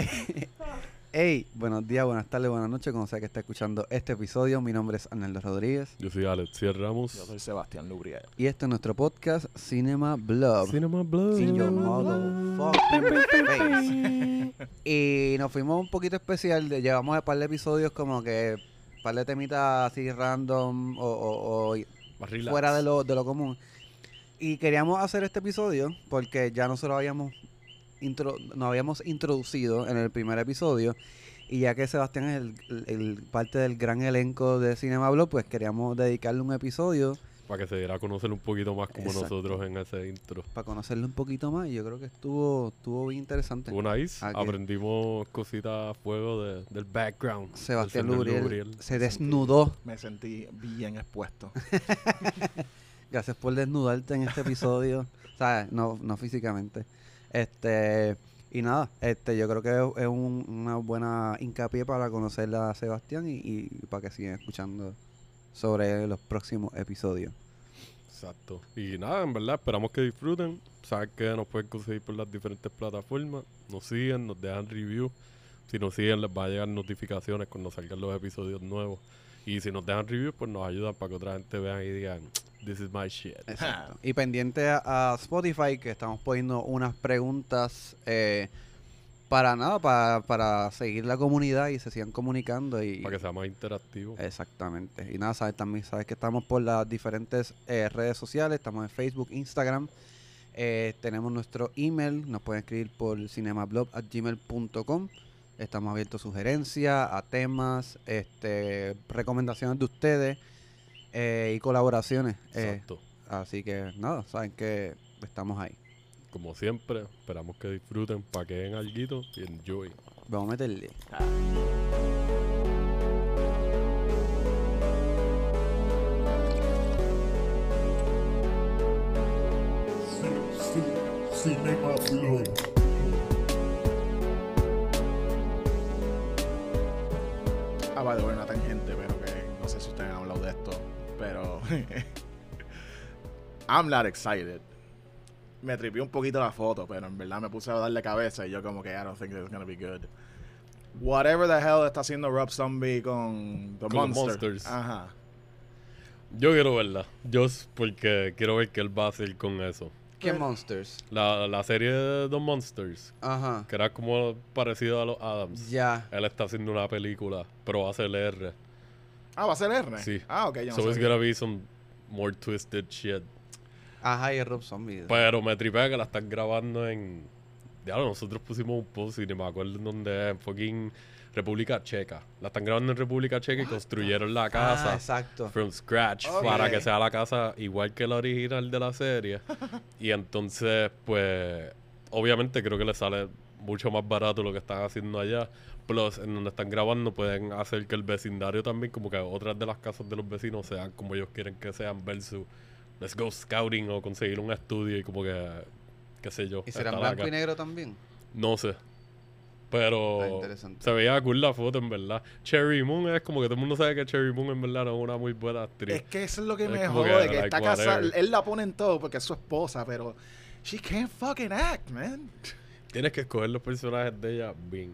Hey, buenos días, buenas tardes, buenas noches, como sea que está escuchando este episodio. Mi nombre es Arnaldo Rodríguez Yo soy Alexia Ramos. Yo soy Sebastián Lubriel. y este es nuestro podcast Cinema Blog. Cinema Blood. In your motherfucking face. Y nos fuimos un poquito especial. de- llevamos un par de episodios como que un par de temitas así random o, fuera de lo, de lo común. Y queríamos hacer este episodio porque ya nosotros habíamos intro, nos habíamos introducido en el primer episodio. Y ya que Sebastián es el, el- el parte del gran elenco de Cinema Blog, pues queríamos dedicarle un episodio Para que se diera a conocer un poquito más como Exacto. nosotros en ese intro. para conocerlo un poquito más. Y yo creo que estuvo, estuvo bien interesante. Estuvo nice. Aprendimos cositas a fuego de- del background. Sebastián del Lubriel se desnudó. Me sentí bien expuesto. Gracias por desnudarte en este episodio. ¿Sabes? No, no físicamente. Este. Y nada, este, yo creo que es un- una buena hincapié para conocer a Sebastián y, para que sigan escuchando sobre los próximos episodios. Exacto. Y nada, en verdad, esperamos que disfruten. Saben que nos pueden conseguir por las diferentes plataformas. Nos siguen, nos dejan review. Si nos siguen, les va a llegar notificaciones cuando salgan los episodios nuevos. Y si nos dejan reviews, pues nos ayudan para que otra gente vea y digan, this is my shit. Exacto. y pendiente a, a Spotify, que estamos poniendo unas preguntas eh, para nada, para, para seguir la comunidad y se sigan comunicando. Y, Para que sea más interactivo. Exactamente. Y nada, sabes también sabes que estamos por las diferentes eh, redes sociales, estamos en Facebook, Instagram. eh, tenemos nuestro email, nos pueden escribir por cinemablog@gmail.com. Estamos abiertos a sugerencias, a temas, este, recomendaciones de ustedes eh, y colaboraciones. eh, Exacto. así que nada, saben que estamos ahí. Como siempre, esperamos que disfruten, paqueen alguito y enjoy. Vamos a meterle. Ah, vale, bueno, una tangente, pero que no sé si ustedes han hablado de esto, pero I'm not excited. Me tripió un poquito la foto, pero en verdad me puse a darle cabeza y yo como que I don't think this is gonna be good. Whatever the hell está haciendo Rob Zombie con The Con. Monsters. Ajá. Yo quiero verla. Yo porque quiero ver qué él va a hacer con eso. ¿Qué monsters? La, la serie de The Monsters, Ajá. que era como parecido a los Adams. Ya. Él está haciendo una película, pero va a ser R. Ah, va a ser R. Sí. Ah, ok, no so it's gonna be some more twisted shit. Ajá, y Rob Zombie. Pero me tripea que la están grabando en. Ya nosotros pusimos un post y ni me acuerdo en dónde es, en fucking República Checa. La están grabando en República Checa y construyeron la Ah, casa exacto. from scratch para que sea la casa igual que la original de la serie. y entonces, pues, obviamente creo que le sale mucho más barato lo que están haciendo allá. Plus, en donde están grabando pueden hacer que el vecindario también, como que otras de las casas de los vecinos sean como ellos quieren que sean versus let's go scouting o conseguir un estudio y como que, qué sé yo. ¿Y será en estar blanco acá. y negro también? No sé. Pero interesante. se veía cool la foto, en verdad. Cherry Moon es como que todo el mundo sabe que Cherry Moon en verdad no es una muy buena actriz. Es que eso es lo que Es me como que, jode, que, like, está casada, él la pone en todo porque es su esposa, pero she can't fucking act, man. Tienes que escoger los personajes de ella bien.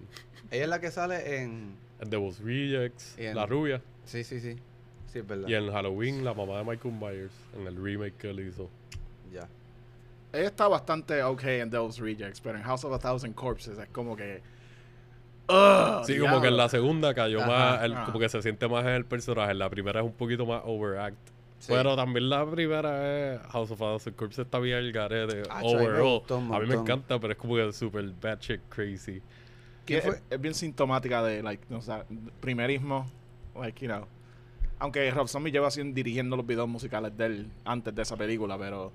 Ella es la que sale en... En The Boss Rejects, en- la rubia. Sí, sí, sí. Sí, es verdad. Y en Halloween, la mamá de Michael Myers. En el remake que él hizo. Ya. Ella está bastante ok en Devil's Rejects, pero en House of a Thousand Corpses es como que. Sí, como que en la segunda cayó Ajá, más. el- como que se siente más en el personaje. En la primera es un poquito más overact. Sí. Pero también la primera es House of Thousand Corpses está bien el garete. Overall. A mí me encanta, pero es como que super batshit crazy. ¿Quién es, fue? es bien sintomática de, like, o sea, primerismo, like, you know. Aunque Rob Zombie lleva haciendo, dirigiendo los videos musicales de él antes de esa película, pero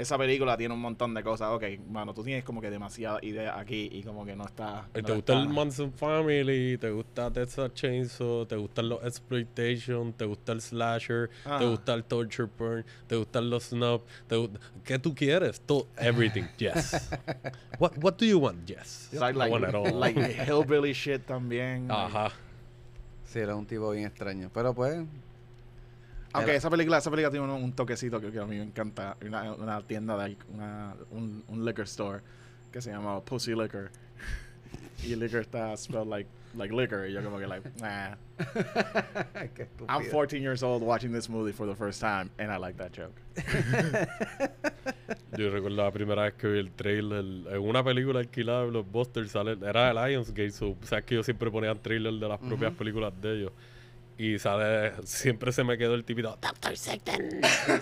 esa película tiene un montón de cosas. Ok, mano, tú tienes como que demasiada idea aquí y como que no está. ¿Y no ¿Te gusta está- el Manson Family? ¿Te gusta Texas Chainsaw? ¿Te gustan los Exploitation? ¿Te gusta el Slasher? ¿Te Ajá. gusta el Torture Porn? ¿Te gustan los Snub? ¿Te gu- ¿Qué tú quieres? To everything, yes. what, what do you want? Yes. Like, I like, want it all. like hillbilly shit también. like- Ajá. Sí, era un tipo bien extraño. Pero pues... Aunque esa película, esa película tiene un, un toquecito que, que a mí me encanta. Una, una tienda de una, un, un liquor store que se llama Pussy Liquor. y el liquor está spelled like, like liquor. Y yo como que like, nah. I'm 14 years old watching this movie for the first time and I like that joke. Yo recuerdo la primera vez que vi el trailer en una película alquilada de Blockbuster, sale, era de Lionsgate, so, sabes que yo siempre ponía trailer de las propias películas de ellos. Y sale, siempre se me quedó el tipito, Doctor Satan.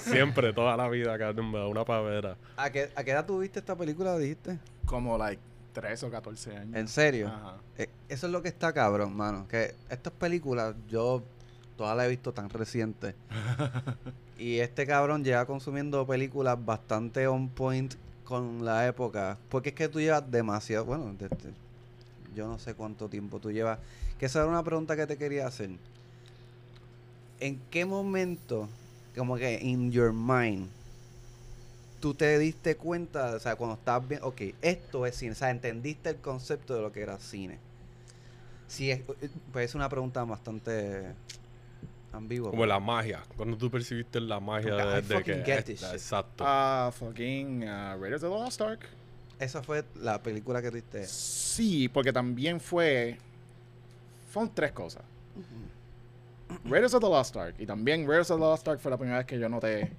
siempre, toda la vida, cabrón, me da una pavera. ¿A qué, ¿A qué edad tuviste esta película, dijiste? Como like 13 o 14 años. ¿En serio? Ajá. Eh, eso es lo que está cabrón, mano. Que estas películas, yo todas las he visto tan recientes. y este cabrón lleva consumiendo películas bastante on point con la época. Porque es que tú llevas demasiado, bueno, desde- yo no sé cuánto tiempo tú llevas. Que esa era una pregunta que te quería hacer. ¿En qué momento, como que in your mind, tú te diste cuenta, o sea, cuando estabas bien, ok, esto es cine, o sea, entendiste el concepto de lo que era cine? Sí, es, pues es una pregunta bastante ambigua. Como la magia, cuando tú percibiste la magia de, de que... get esta- this shit. exacto. Ah, fucking uh, Raiders of the Lost Ark. Esa fue la película que tuviste. Sí, porque también fue. Fueron tres cosas. Raiders of the Lost Ark. Y también Raiders of the Lost Ark fue la primera vez que yo noté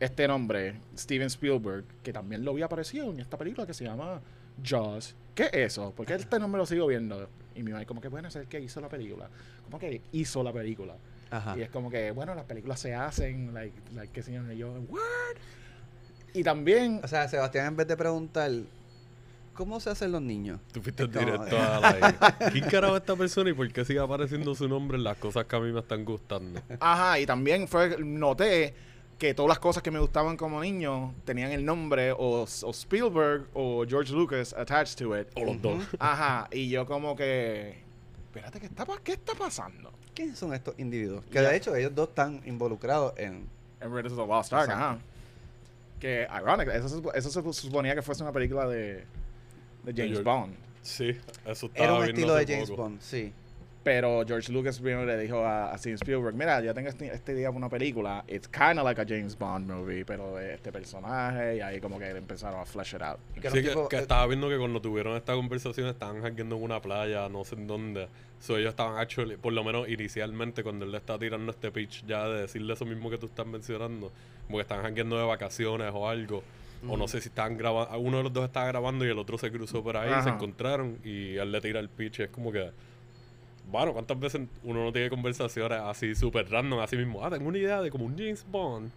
este nombre, Steven Spielberg, que también lo había aparecido en esta película que se llama Jaws. ¿Qué es eso? Porque este nombre lo sigo viendo. Y mi mamá como que bueno, es el que hizo la película. ¿Cómo que hizo la película? Ajá. Y es como que, bueno, las películas se hacen, like, like qué sé yo, y yo, ¿what? Y también, O sea, Sebastián, en vez de preguntar, ¿cómo se hacen los niños? Tú fuiste directo a la... ¿Quién carajo es esta persona y por qué sigue apareciendo su nombre en las cosas que a mí me están gustando? Ajá, y también fue, noté que todas las cosas que me gustaban como niño tenían el nombre o, o Spielberg o George Lucas attached to it. O los dos. Ajá, y yo como que, espérate, ¿qué está, pa- qué está pasando? ¿Quiénes son estos individuos? Que de hecho ellos dos están involucrados en... En Raiders of the Lost Ark, ajá. Que, ironic, eso, eso se suponía que fuese una película de, de James George- Bond. Sí, eso estaba Era un estilo de James poco. Bond, sí. Pero George Lucas primero le dijo a, a Steven Spielberg, mira, yo tengo este, este día una película, it's kind of like a James Bond movie, pero de este personaje, y ahí como que empezaron a flesh it out. Y que Sí, que, tipo- que eh, estaba viendo que cuando tuvieron esta conversación estaban jangueando en una playa, no sé en dónde. So, ellos estaban actually, por lo menos inicialmente, cuando él le está tirando este pitch ya de decirle eso mismo que tú estás mencionando, como que estaban jangueando de vacaciones o algo. O no sé si estaban grabando, uno de los dos estaba grabando y el otro se cruzó por ahí, se Ajá. encontraron y él le tira el pitch. Es como que, bueno, ¿cuántas veces uno no tiene conversaciones así súper random, así mismo? Ah, tengo una idea de como un James Bond.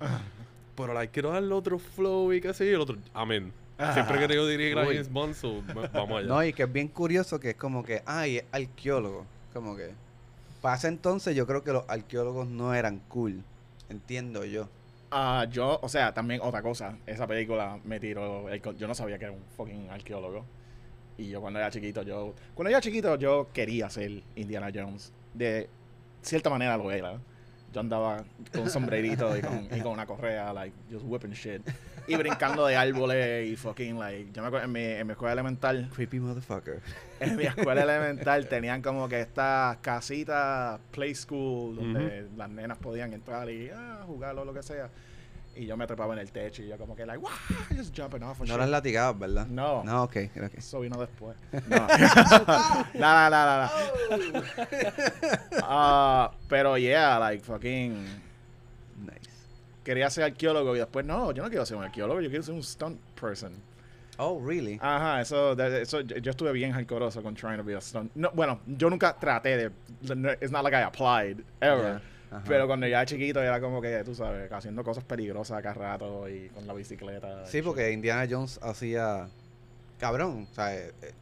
Pero like, quiero darle otro flow y qué sé yo. El otro, amén. Siempre que yo dirigir a Uy. James Bond, so, va- vamos allá. No, y que es bien curioso que es como que, ay, es arqueólogo. Como que, ese entonces yo creo que los arqueólogos no eran cool. Entiendo yo. Ah, yo, o sea, también otra cosa, esa película me tiró, yo no sabía que era un fucking arqueólogo. Y yo cuando era chiquito, yo, cuando era chiquito yo quería ser Indiana Jones. De cierta manera lo era. Yo andaba con un sombrerito y con, y con una correa, like, just whipping shit. Y brincando de árboles y fucking, like, yo me acuerdo en mi, en mi escuela elemental, Creepy motherfucker. en mi escuela elemental tenían como que estas casitas play school donde las nenas podían entrar y ah, jugar o lo que sea. Y yo me trepaba en el techo y yo como que like, wow, just jumping off No las latigabas, ¿verdad? No. No, ok, ok. Eso vino después. No. Nada, nada, nada. Ah, pero yeah, like fucking. Quería ser arqueólogo y después no, yo no quiero ser un arqueólogo, yo quiero ser un stunt person. Oh, really? Ajá, eso, eso yo estuve bien hardcoreoso con trying to be a stunt. No, bueno, yo nunca traté de. It's not like I applied ever. Ajá. Pero cuando ya era chiquito era como que, tú sabes, haciendo cosas peligrosas acá rato y con la bicicleta. Sí, porque Indiana Jones hacía. Cabrón, o sea, eh, eh,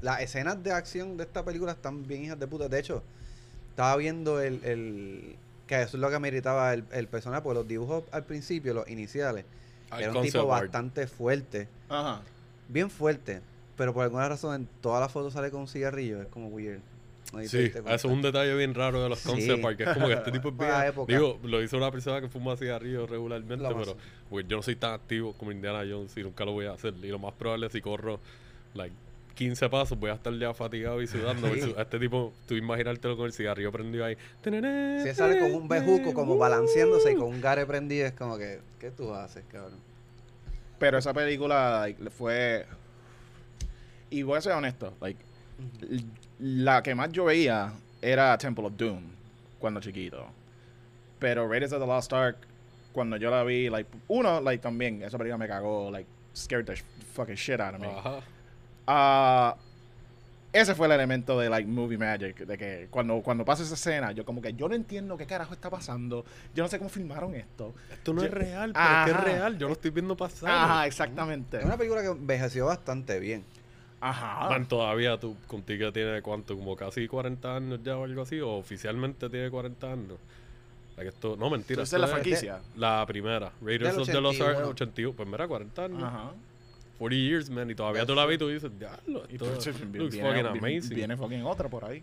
las escenas de acción de esta película están bien hijas de puta. De hecho, estaba viendo el. el que eso es lo que me irritaba el, el personaje, porque los dibujos al principio, los iniciales, Al era un concept tipo art. bastante fuerte. Ajá. Bien fuerte. Pero por alguna razón en todas las fotos sale con un cigarrillo. Es como weird. No sé si te Sí, diste eso cuenta. es un detalle bien raro de los Sí. concept art, que es como que este tipo es bien... Para la época. Digo, lo hizo una persona que fuma cigarrillos regularmente, Lo más- pero pues, yo no soy tan activo como Indiana Jones y nunca lo voy a hacer. Y lo más probable es si corro, like, 15 pasos voy a estar ya fatigado y sudando. Sí. a Este tipo, tú imaginártelo con el cigarrillo prendido ahí. Si él sale con un bejuco como balanceándose y con un gare prendido, es como que, ¿qué tú haces, cabrón? Pero esa película like, le fue. Y voy a ser honesto, like, la que más yo veía era Temple of Doom cuando chiquito. Pero Raiders of the Lost Ark, cuando yo la vi, like, uno, like, también, esa película me cagó, like, scared the fucking shit out of me. Ajá. Ah, ese fue el elemento de like movie magic de que cuando cuando pasa esa escena yo como que yo no entiendo qué carajo está pasando yo no sé cómo filmaron esto Esto no Yo- es real, pero es que es real. Yo lo estoy viendo pasar. ajá exactamente Es una película que envejeció bastante bien. ajá Man, todavía tú contigo tiene cuánto, como casi 40 años ya o algo así, o oficialmente tiene 40 años. Like esto, no, mentira. Esa es la franquicia La primera, Raiders of the Lost Ark 81. 81. Pues mira, 40 años. ajá 40 years, man. Y todavía tú la ves y tú dices, diablo, y esto looks viene, fucking amazing. viene fucking otra por ahí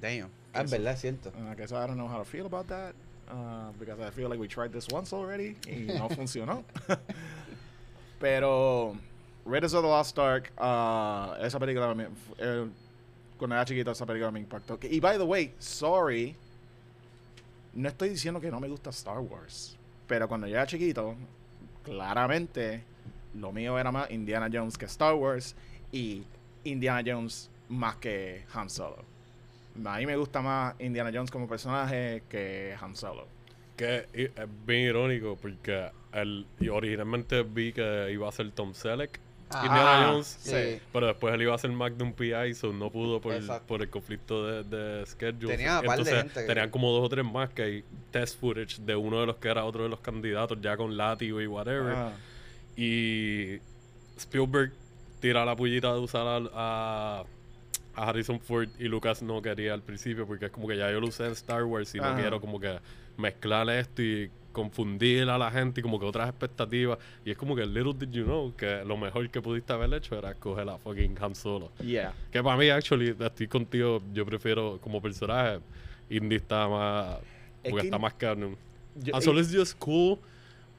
Damn. Ah, es verdad, es cierto. Uh, que eso I don't know how to feel about that uh, because I feel like we tried this once already y no funcionó. Pero Raiders of the Lost Ark, uh, esa película me, eh, cuando era chiquito esa película me impactó. Y by the way, sorry, no estoy diciendo que no me gusta Star Wars, pero cuando yo era chiquito, claramente lo mío era más Indiana Jones que Star Wars y Indiana Jones más que Han Solo. A mí me gusta más Indiana Jones como personaje que Han Solo. Que es bien irónico porque él, y originalmente vi que iba a ser Tom Selleck, Ah, Indiana Jones, sí. pero después él iba a ser Magnum PI, so no pudo por, Exacto. por el conflicto de, de schedule. Tenía un par de Entonces, que- tenían como dos o tres más que hay test footage de uno de los que era otro de los candidatos, ya con látigo y whatever. Ah, Y Spielberg tira la pullita de usar al- a, a Harrison Ford y Lucas no quería al principio porque es como que ya yo lo usé en Star Wars y no Ajá. quiero como que mezclar esto y confundir a la gente y como que otras expectativas. Y es como que little did you know que lo mejor que pudiste haber hecho era escoger a fucking Han Solo. yeah. Que para mí, actually, estoy contigo, yo prefiero como personaje, Indy está más... Es Porque que está más canon. yo- Han Solo es just cool,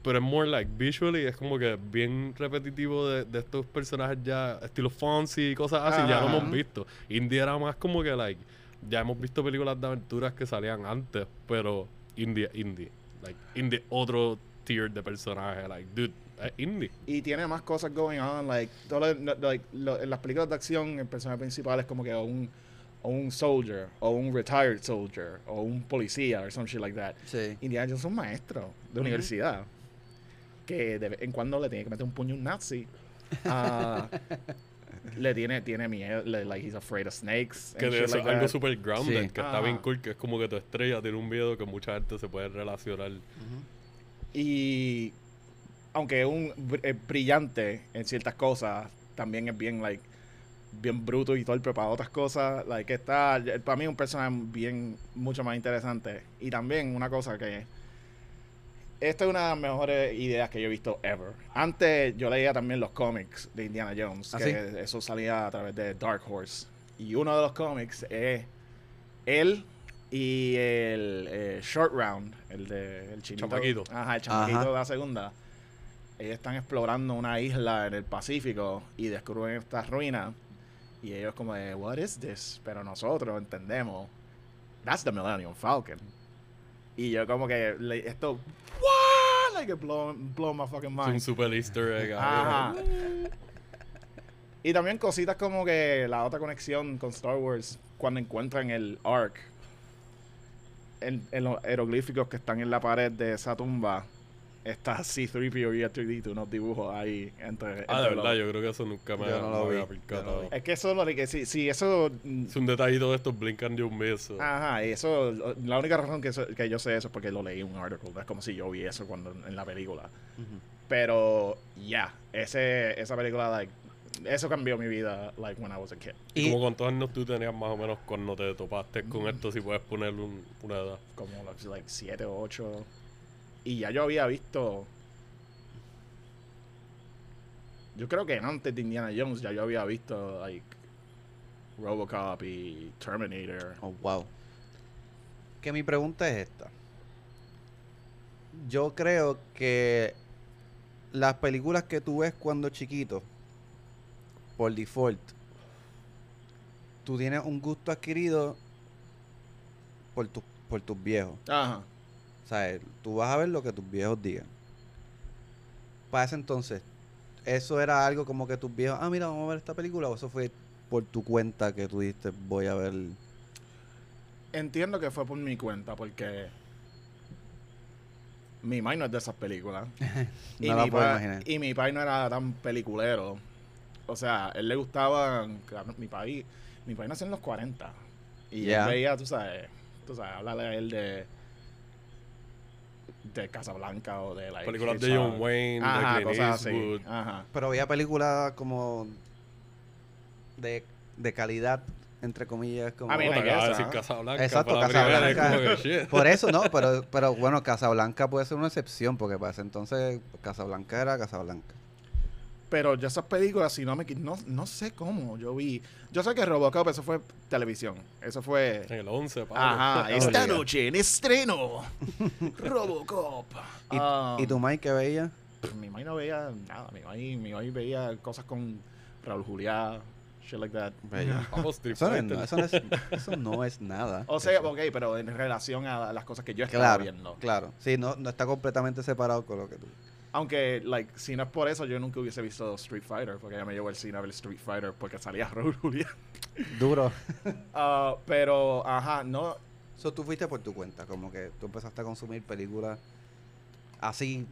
pero es more like visually, es como que bien repetitivo de, de estos personajes ya, estilo Fonzie y cosas así, ya lo Ajá. hemos visto. Indy era más como que, like, ya hemos visto películas de aventuras que salían antes, pero Indy es Indy. Like, Indy otro tier de personaje, like, dude, es Indy. y tiene más cosas going on, like, todo lo- like, lo- en las películas de acción el personaje principal es como que un, o un soldier, o un retired soldier, o un policía, or some shit like that. Sí. Indiana Jones es un maestro de universidad que de vez en cuando le tiene que meter un puño a un nazi. Ah, le tiene, tiene miedo, le- like he's afraid of snakes. Que de eso like algo super grounded, Sí. que está bien Ajá. cool, que es como que tu estrella tiene un miedo que mucha gente se puede relacionar. Y aunque es un es brillante en ciertas cosas, también es bien like bien bruto y torpe para otras cosas. Like está para mí es un personaje bien mucho más interesante y también una cosa que esta es una de las mejores ideas que yo he visto ever. Antes yo leía también los cómics de Indiana Jones, ¿Ah, que sí? eso salía a través de Dark Horse. Y uno de los cómics es él y el eh, Short Round, el de el chinito. Chamaquito. Ajá, el chamaquito Ajá. de la segunda. Ellos están explorando una isla en el Pacífico y descubren estas ruinas. Y ellos como de, what is this? Pero nosotros entendemos, that's the Millennium Falcon. Y yo como que, le- esto, what? Like it blow, blow my fucking Es mind. un super easter egg. Ajá. Y también cositas como que la otra conexión con Star Wars, cuando encuentran el Ark, en, en los jeroglíficos que están en la pared de esa tumba, está C-3PO y R2D2, unos dibujos ahí entre, Ah, de entre verdad, los- yo creo que eso nunca me, Yo no me lo había yo no. Es que eso lo que sí, sí, eso mm, Es un detallito de estos blink and you miss. Ajá, y eso, la única razón que, eso- que yo sé eso es porque lo leí en un artículo. Es como si yo vi eso cuando en la película. Ujú. Pero, ya, ese esa película, like, eso cambió mi vida, like, when I was a kid. ¿Y Y como cuántos años tú tenías más o menos cuando te topaste con esto? Si puedes poner un- una edad. Como, like, 7 o 8. Y ya yo había visto... Yo creo que antes de Indiana Jones ya yo había visto, like, Robocop y Terminator. Oh, wow. Que mi pregunta es esta. Yo creo que las películas que tú ves cuando chiquito, por default, tú tienes un gusto adquirido por, tu, por tus viejos. Ajá. O sea, tú vas a ver lo que tus viejos digan. Para ese entonces, ¿eso era algo como que tus viejos, ah, mira, vamos a ver esta película? ¿O eso fue por tu cuenta que tú dijiste, voy a ver? Entiendo que fue por mi cuenta, porque mi pai no es de esas películas. y, No mi pai- y mi pai no era tan peliculero. O sea, él le gustaba. Mi país mi pai nació en los 40. Y Ya. él veía, tú sabes, tú sabes, hablarle a él de. De Casablanca o de la Películas de John Wayne, Ajá, de Clint cosas así. Eastwood. Ajá. Pero había películas como de, de calidad, entre comillas. Como, I mean, I guess, decir. Casablanca. Exacto, es Casablanca. como que, shit. Por eso, no, pero, pero bueno, Casablanca puede ser una excepción, porque para ese entonces Casablanca era Casablanca. Pero yo esas películas, si no me no, no sé cómo, yo vi. Yo sé que Robocop, eso fue televisión. Eso fue. En el 11, Pablo. Ajá, esta noche en estreno. Robocop. ¿Y, Ah, ¿y tu Mike qué veía? Mi mamá no veía nada. Mi mamá, mi mamá veía cosas con Raúl Juliá, shit like that. Eso no, eso, no es, eso no es nada. O sea, ok, pero en relación a las cosas que yo estaba Claro, viendo. claro. Sí, no, no está completamente separado con lo que tú. Aunque, like, si no es por eso, yo nunca hubiese visto Street Fighter, porque ella me llevó al cine a ver Street Fighter porque salía Raúl. Duro. Ah, pero, ajá, no, So, tú fuiste por tu cuenta, como que tú empezaste a consumir películas así,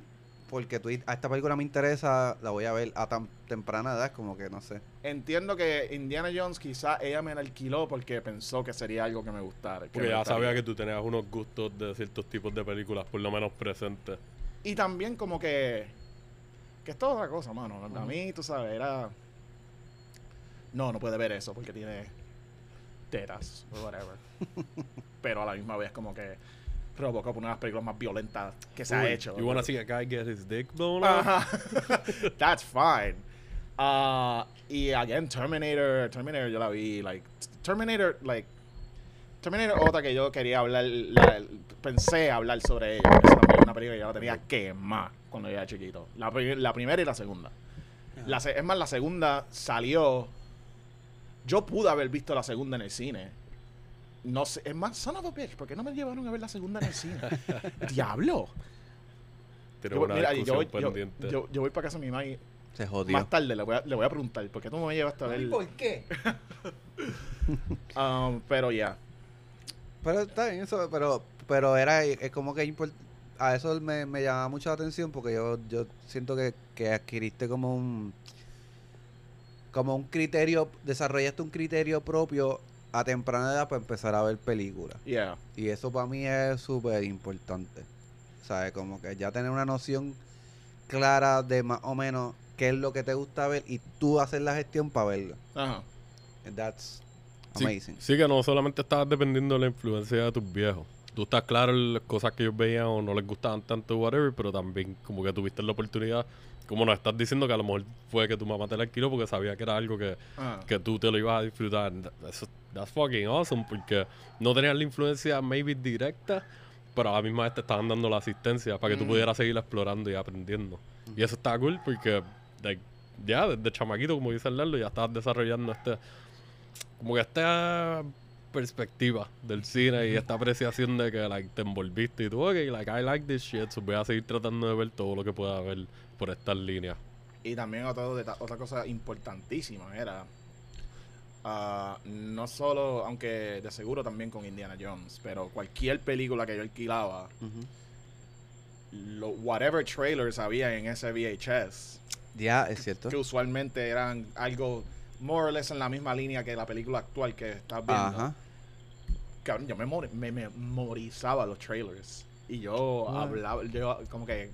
porque tú, a esta película me interesa, la voy a ver a tan temprana edad, como que no sé. Entiendo que Indiana Jones quizá ella me la alquiló porque pensó que sería algo que me gustara. que Porque ya gustaría. sabía que tú tenías unos gustos de ciertos tipos de películas, por lo menos presentes. Y también como que... Que es toda otra cosa, mano. A mí, tú sabes, era... No, no puede ver eso porque tiene tetas o whatever. Pero a la misma vez como que Robocop una de las películas más violentas que se ha hecho. You wanna see a guy get his dick blown off? That's fine. Uh, y again, Terminator, Terminator yo la vi, like, Terminator, like, Terminator otra que yo quería hablar, la- pensé hablar sobre ella, película que yo la tenía quemada cuando yo era chiquito. La, la primera y la segunda. La es más, la segunda salió, yo pude haber visto la segunda en el cine. No sé, es más, son of a bitch, ¿por qué no me llevaron a ver la segunda en el cine? Diablo. Yo, una mira, yo, yo- yo- yo voy para casa de mi mamá y Se jodió. más tarde le voy, a, le voy a preguntar, ¿por qué tú me llevaste a ver? qué? Um, pero ya. Pero está bien, eso, pero, pero era, es como que import- a eso me, me llamaba mucho la atención porque yo, yo siento que, que adquiriste como un como un criterio, desarrollaste un criterio propio a temprana edad para empezar a ver películas. Yeah. Y eso para mí es súper importante. ¿Sabes? Como que ya tener una noción clara de más o menos qué es lo que te gusta ver y tú hacer la gestión para verlo. Ajá. That's Sí, amazing. Sí, que no solamente estabas dependiendo de la influencia de tus viejos. Tú estás claro en las cosas que ellos veían o no les gustaban tanto, whatever, pero también como que tuviste la oportunidad, como nos estás diciendo que a lo mejor fue que tu mamá te la alquiló porque sabía que era algo que, Ajá. que tú te lo ibas a disfrutar. Eso, that's fucking awesome porque no tenías la influencia maybe directa, pero a la misma vez te estaban dando la asistencia para que tú Mm. pudieras seguir explorando y aprendiendo. Y eso está cool porque like, ya desde chamaquito, como dice Lalo, ya estabas desarrollando este como que esta perspectiva del cine y esta apreciación de que like, te envolviste y tú, ok, like, I like this shit, so voy a seguir tratando de ver todo lo que pueda ver por estas líneas. Y también otro deta- otra cosa importantísima era. ah, no solo, aunque de seguro también con Indiana Jones, pero cualquier película que yo alquilaba, lo, whatever trailers había en ese VHS, Ya, es cierto. que usualmente eran algo more or less en la misma línea que la película actual que estás viendo. Ajá. Cabrón, yo me, mori- me memorizaba los trailers. Y yo Wow. hablaba, yo como que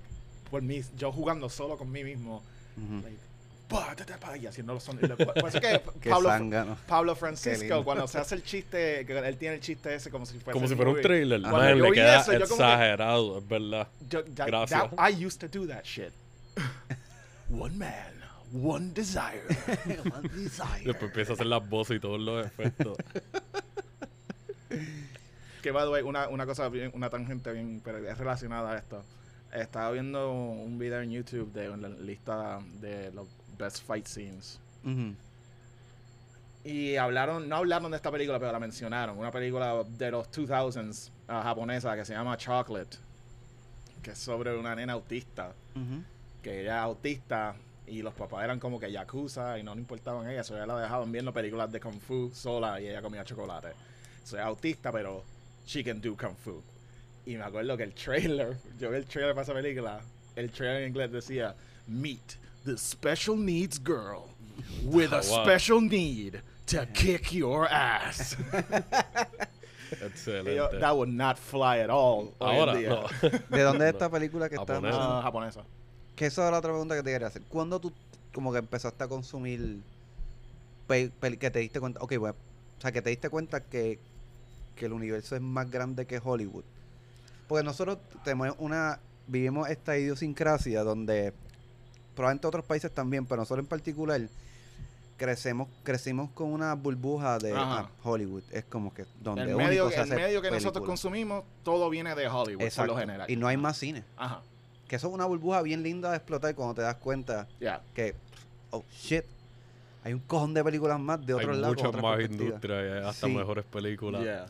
por mí, yo jugando solo con mí mismo, like, ta, ta, pa, y haciendo los sonidos. Por eso es que Qué Pablo, zángano. Pablo Francisco, cuando se hace el chiste, que él tiene el chiste ese como si fuese Como si fuera un movie. trailer, man, Cuando yo le queda eso, exagerado, es verdad. Yo- that- Gracias. that- I used to do that shit. one man, one desire. one desire. Después empieza a hacer las voces y todos los efectos. Que by the way, una, una cosa, bien, una tangente bien, pero es relacionada a esto. Estaba viendo un video en YouTube de la lista de los best fight scenes. Y hablaron, no hablaron de esta película, pero la mencionaron. Una película de los 2000s ah, japonesa que se llama Chocolate. Que es sobre una nena autista. Que ella es autista y los papás eran como que yakuza y no le importaban ella. So ella la dejaban viendo películas de Kung Fu sola y ella comía chocolate. Soy autista, pero she can do Kung Fu. Y me acuerdo que el trailer, yo vi el trailer para esa película, el trailer en inglés decía, Meet the special needs girl with a wow. special need to kick your ass. Yo, Excelente. that would not fly at all. hoy en Ahora, día. no. ¿De dónde es esta película que está? Japonesa. Ah, japonesa. Que esa es la otra pregunta que te quería hacer. ¿Cuándo tú como que empezaste a consumir pe- pel- que te diste cuenta, ok, bueno, o sea, que te diste cuenta que, que el universo es más grande que Hollywood? Porque nosotros tenemos una, vivimos esta idiosincrasia donde probablemente otros países también, pero nosotros en particular crecemos, crecimos con una burbuja de ah, Hollywood. Es como que donde El medio, único se el hace medio que nosotros consumimos, todo viene de Hollywood, Exacto. por lo general. Y no hay más cine. Ajá. Que eso es una burbuja bien linda de explotar cuando te das cuenta que, oh shit, hay un cojón de películas más de otros lados. muchas más industrias hay hasta Sí. mejores películas. Yeah.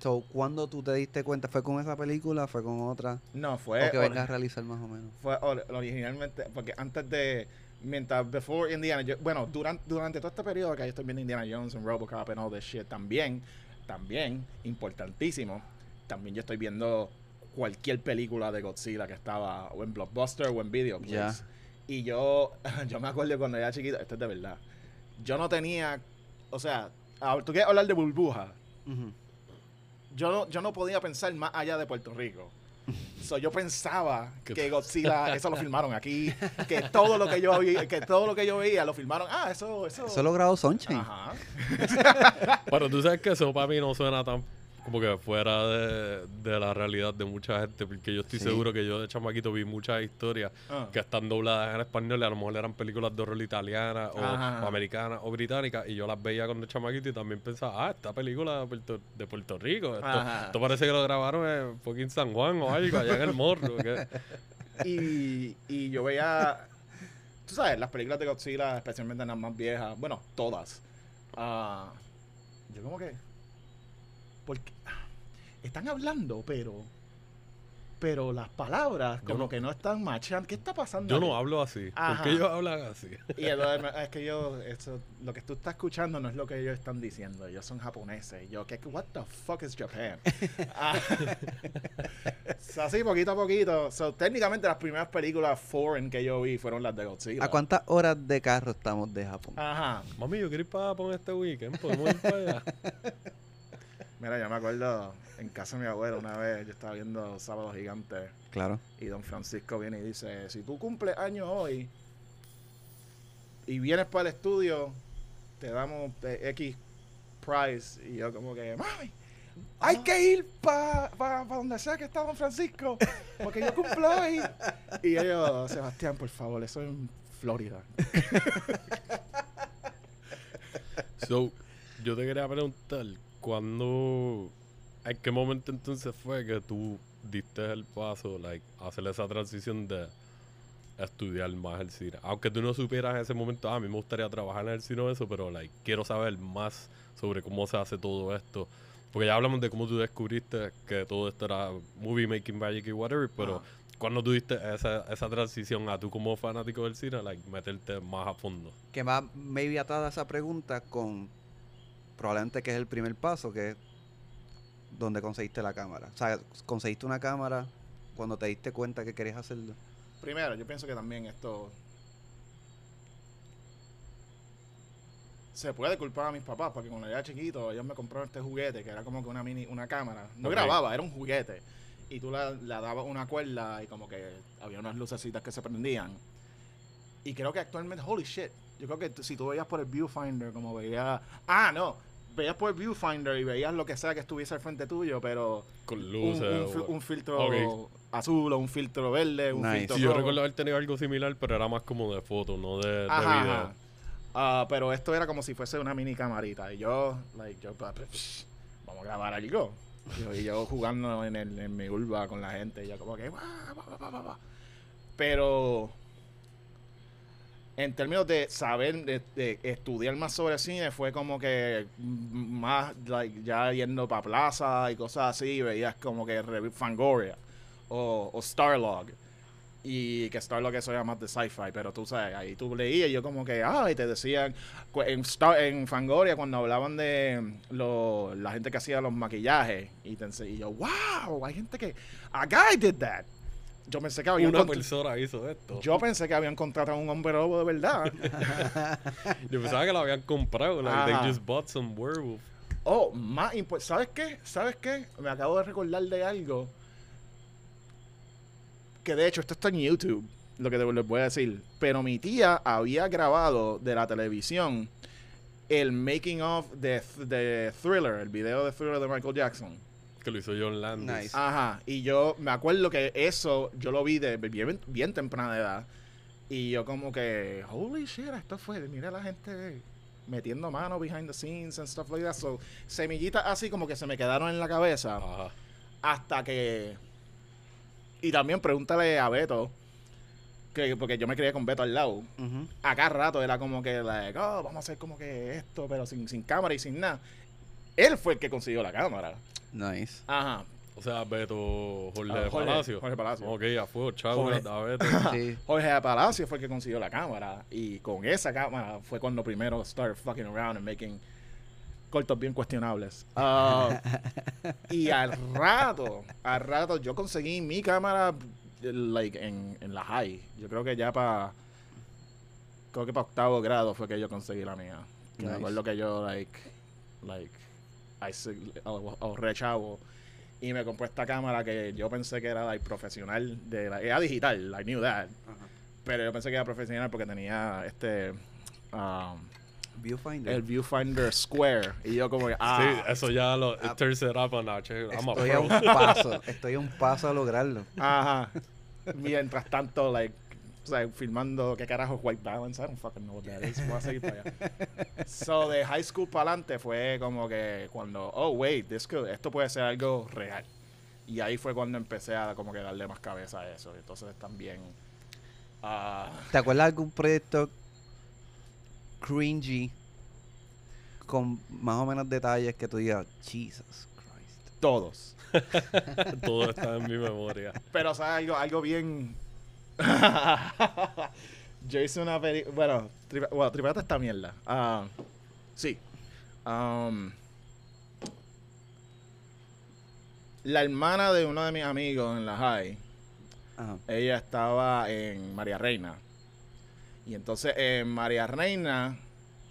So, ¿cuándo tú te diste cuenta? ¿Fue con esa película? ¿Fue con otra? No, fue. ¿O que or- venga a realizar más o menos? fue or- originalmente, porque antes de, mientras, before Indiana bueno, durante, durante todo este periodo que yo estoy viendo Indiana Jones and Robocop and all this shit, también, también, importantísimo, también yo estoy viendo cualquier película de Godzilla que estaba o en Blockbuster o en Video. Y yo, yo me acuerdo cuando era chiquito, esto es de verdad, yo no tenía, o sea, ah, tú quieres hablar de burbuja, yo no, yo no podía pensar más allá de Puerto Rico. So, yo pensaba ¿Qué que? Godzilla, eso lo filmaron aquí, que todo lo que yo vi- que todo lo que yo veía lo filmaron. Ah, eso, eso. Eso lo grabó Sunshine. Ajá. Pero tú sabes que eso para mí no suena tan como que fuera de, de la realidad de mucha gente, porque yo estoy Sí. seguro que yo de chamaquito vi muchas historias Ah. que están dobladas en español y a lo mejor eran películas de horror italianas o, o americanas o británicas y yo las veía cuando chamaquito y también pensaba, ah, esta película de Puerto, de Puerto Rico, esto, parece que lo grabaron en fucking San Juan o algo, allá en el morro. Y, y yo veía, tú sabes, las películas de Godzilla, especialmente las más viejas, bueno, todas. Ah, yo como que, porque están hablando, pero, pero las palabras como no- que no están machando. ¿Qué está pasando? Yo aquí? no hablo así. ¿Por Ajá. qué ellos hablan así? Y es que yo, eso, lo que tú estás escuchando no es lo que ellos están diciendo. Ellos son japoneses. Yo, ¿qué, what the fuck is Japan? Ah, so, así, poquito a poquito. So, técnicamente, las primeras películas foreign que yo vi fueron las de Godzilla. ¿A cuántas horas de carro estamos de Japón? Ajá. Mami, yo quiero ir para Japón este weekend, podemos ir para allá. Mira, yo me acuerdo en casa de mi abuela una vez, yo estaba viendo Sábado Gigante. Claro. Y don Francisco viene y dice, si tú cumples años hoy y vienes para el estudio, te damos eh, X prize. Y yo como que, mami, hay que ir para pa, pa donde sea que está don Francisco, porque yo cumplo hoy. Y yo, Sebastián, por favor, eso es en Florida. So, yo te quería preguntar, ¿cuándo, en qué momento entonces fue que tú diste el paso, like, hacer esa transición de estudiar más el cine? Aunque tú no supieras en ese momento, ah, a mí me gustaría trabajar en el cine o eso, pero, like, quiero saber más sobre cómo se hace todo esto. Porque ya hablamos de cómo tú descubriste que todo esto era movie making, magic y whatever, pero Ajá. cuando tuviste esa, esa transición a tú como fanático del cine, like, meterte más a fondo? Que va maybe atada esa pregunta con probablemente que es el primer paso, que es donde conseguiste la cámara. O sea, conseguiste una cámara cuando te diste cuenta que querías hacerlo. Primero, yo pienso que también esto se puede culpar a mis papás porque cuando era chiquito ellos me compraron este juguete que era como que una mini una cámara no grababa era un juguete y tú la, la dabas una cuerda y como que había unas lucecitas que se prendían y creo que actualmente holy shit yo creo que si tú veías por el viewfinder como veías ah no veías por el viewfinder y veías lo que sea que estuviese al frente tuyo pero Con un, luces. un fil- un filtro azul o un filtro verde un Nice. filtro Sí, yo recuerdo haber tenido algo similar, pero era más como de foto, no de, video. ajá. Ah, pero esto era como si fuese una mini camarita. Y yo, like, yo, psh, vamos a grabar algo. Y yo, y yo jugando en, el, en mi urba con la gente. Y yo como que, "Guau, guau, guau, guau, guau". Pero en términos de saber, de, estudiar más sobre cine, fue como que más, like, ya yendo para plaza y cosas así, veías como que Fangoria o, o Starlog. Y que Starlog eso era más de sci-fi, pero tú sabes, ahí tú leías yo como que, ah, y te decían, en, Star- en Fangoria cuando hablaban de lo- la gente que hacía los maquillajes, y yo, wow, hay gente que, a guy did that. Yo pensé que habían Una persona hizo esto. yo pensé que habían contratado a un hombre lobo de verdad. Yo pensaba que lo habían comprado. Like, they just bought some werewolf. Oh, más impo- ¿Sabes qué? ¿Sabes qué? Me acabo de recordar de algo. Que de hecho, esto está en YouTube, lo que les voy a decir. Pero mi tía había grabado de la televisión el making of de, de Thriller, el video de Thriller de Michael Jackson. Que lo hizo John Landis. Nice. Ajá, y yo me acuerdo que eso yo lo vi de bien, bien temprana edad. Y yo como que, holy shit, esto fue, mira la gente metiendo mano behind the scenes and stuff like that. So, semillitas así como que se me quedaron en la cabeza Ajá. hasta que... Y también pregúntale a Beto, que, porque yo me crié con Beto al lado. Ujú. Acá rato era como que, like, oh, vamos a hacer como que esto, pero sin, sin cámara y sin nada. Él fue el que consiguió la cámara. Nice. Ajá. O sea, Beto Jorge Ah, Jorge- Palacio. Jorge Palacio. Ok, a fuego. Chao, Jorge. a Beto. Sí. Jorge Palacio fue el que consiguió la cámara y con esa cámara fue cuando primero started fucking around and making cortos bien cuestionables. Ah, y al rato, al rato yo conseguí mi cámara like en, en la high. Yo creo que ya para creo que para octavo grado fue que yo conseguí la mía. Que Me Nice. acuerdo que yo like like ahorré chavo y me compré esta cámara que yo pensé que era like, profesional de la, era digital, I knew that. Pero yo pensé que era profesional porque tenía este um, Viewfinder. el viewfinder square y yo como que ah, Sí, eso ya lo. Ah. It turns it up a notch. I'm a Estoy a pro. un paso. Estoy a un paso a lograrlo. ajá. Mientras tanto like o sea, filmando qué carajo es white balance, I don't fucking know what that is. Voy a seguir para allá. So de high school para adelante fue como que cuando oh wait, this could- esto puede ser algo real. Y ahí fue cuando empecé a como que darle más cabeza a eso. Entonces también ah, ¿Te acuerdas de algún proyecto cringy con más o menos detalles que tú digas, Jesus Christ? todos. Todo está en mi memoria. Pero, ¿sabes? Algo, algo bien. Yo hice una película. Bueno, bueno, tripata esta mierda. Ah, sí. Um, la hermana de uno de mis amigos en la high, Ajá. ella estaba en María Reina. Y entonces en María Reina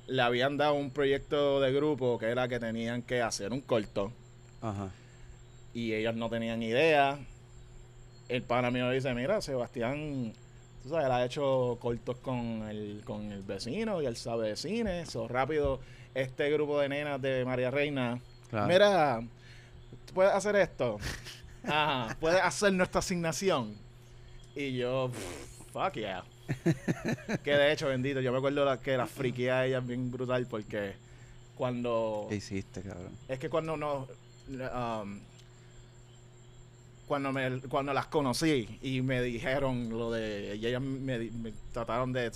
le habían dado un proyecto de grupo que era que tenían que hacer un corto Ajá. y ellos no tenían idea. El pana mío dice, mira, Sebastián, tú sabes, él ha hecho cortos con el, con el vecino y él sabe de cine. So, rápido, este grupo de nenas de María Reina, Claro. mira, ¿tú puedes hacer esto? Ajá, puedes hacer nuestra asignación. Y yo, "Pff, fuck yeah. que de hecho, bendito, yo me acuerdo la, que la friqué a ella bien brutal porque cuando... ¿Qué hiciste, cabrón? Es que cuando no. um, cuando, me, cuando las conocí y me dijeron lo de. Y ellas me, me trataron de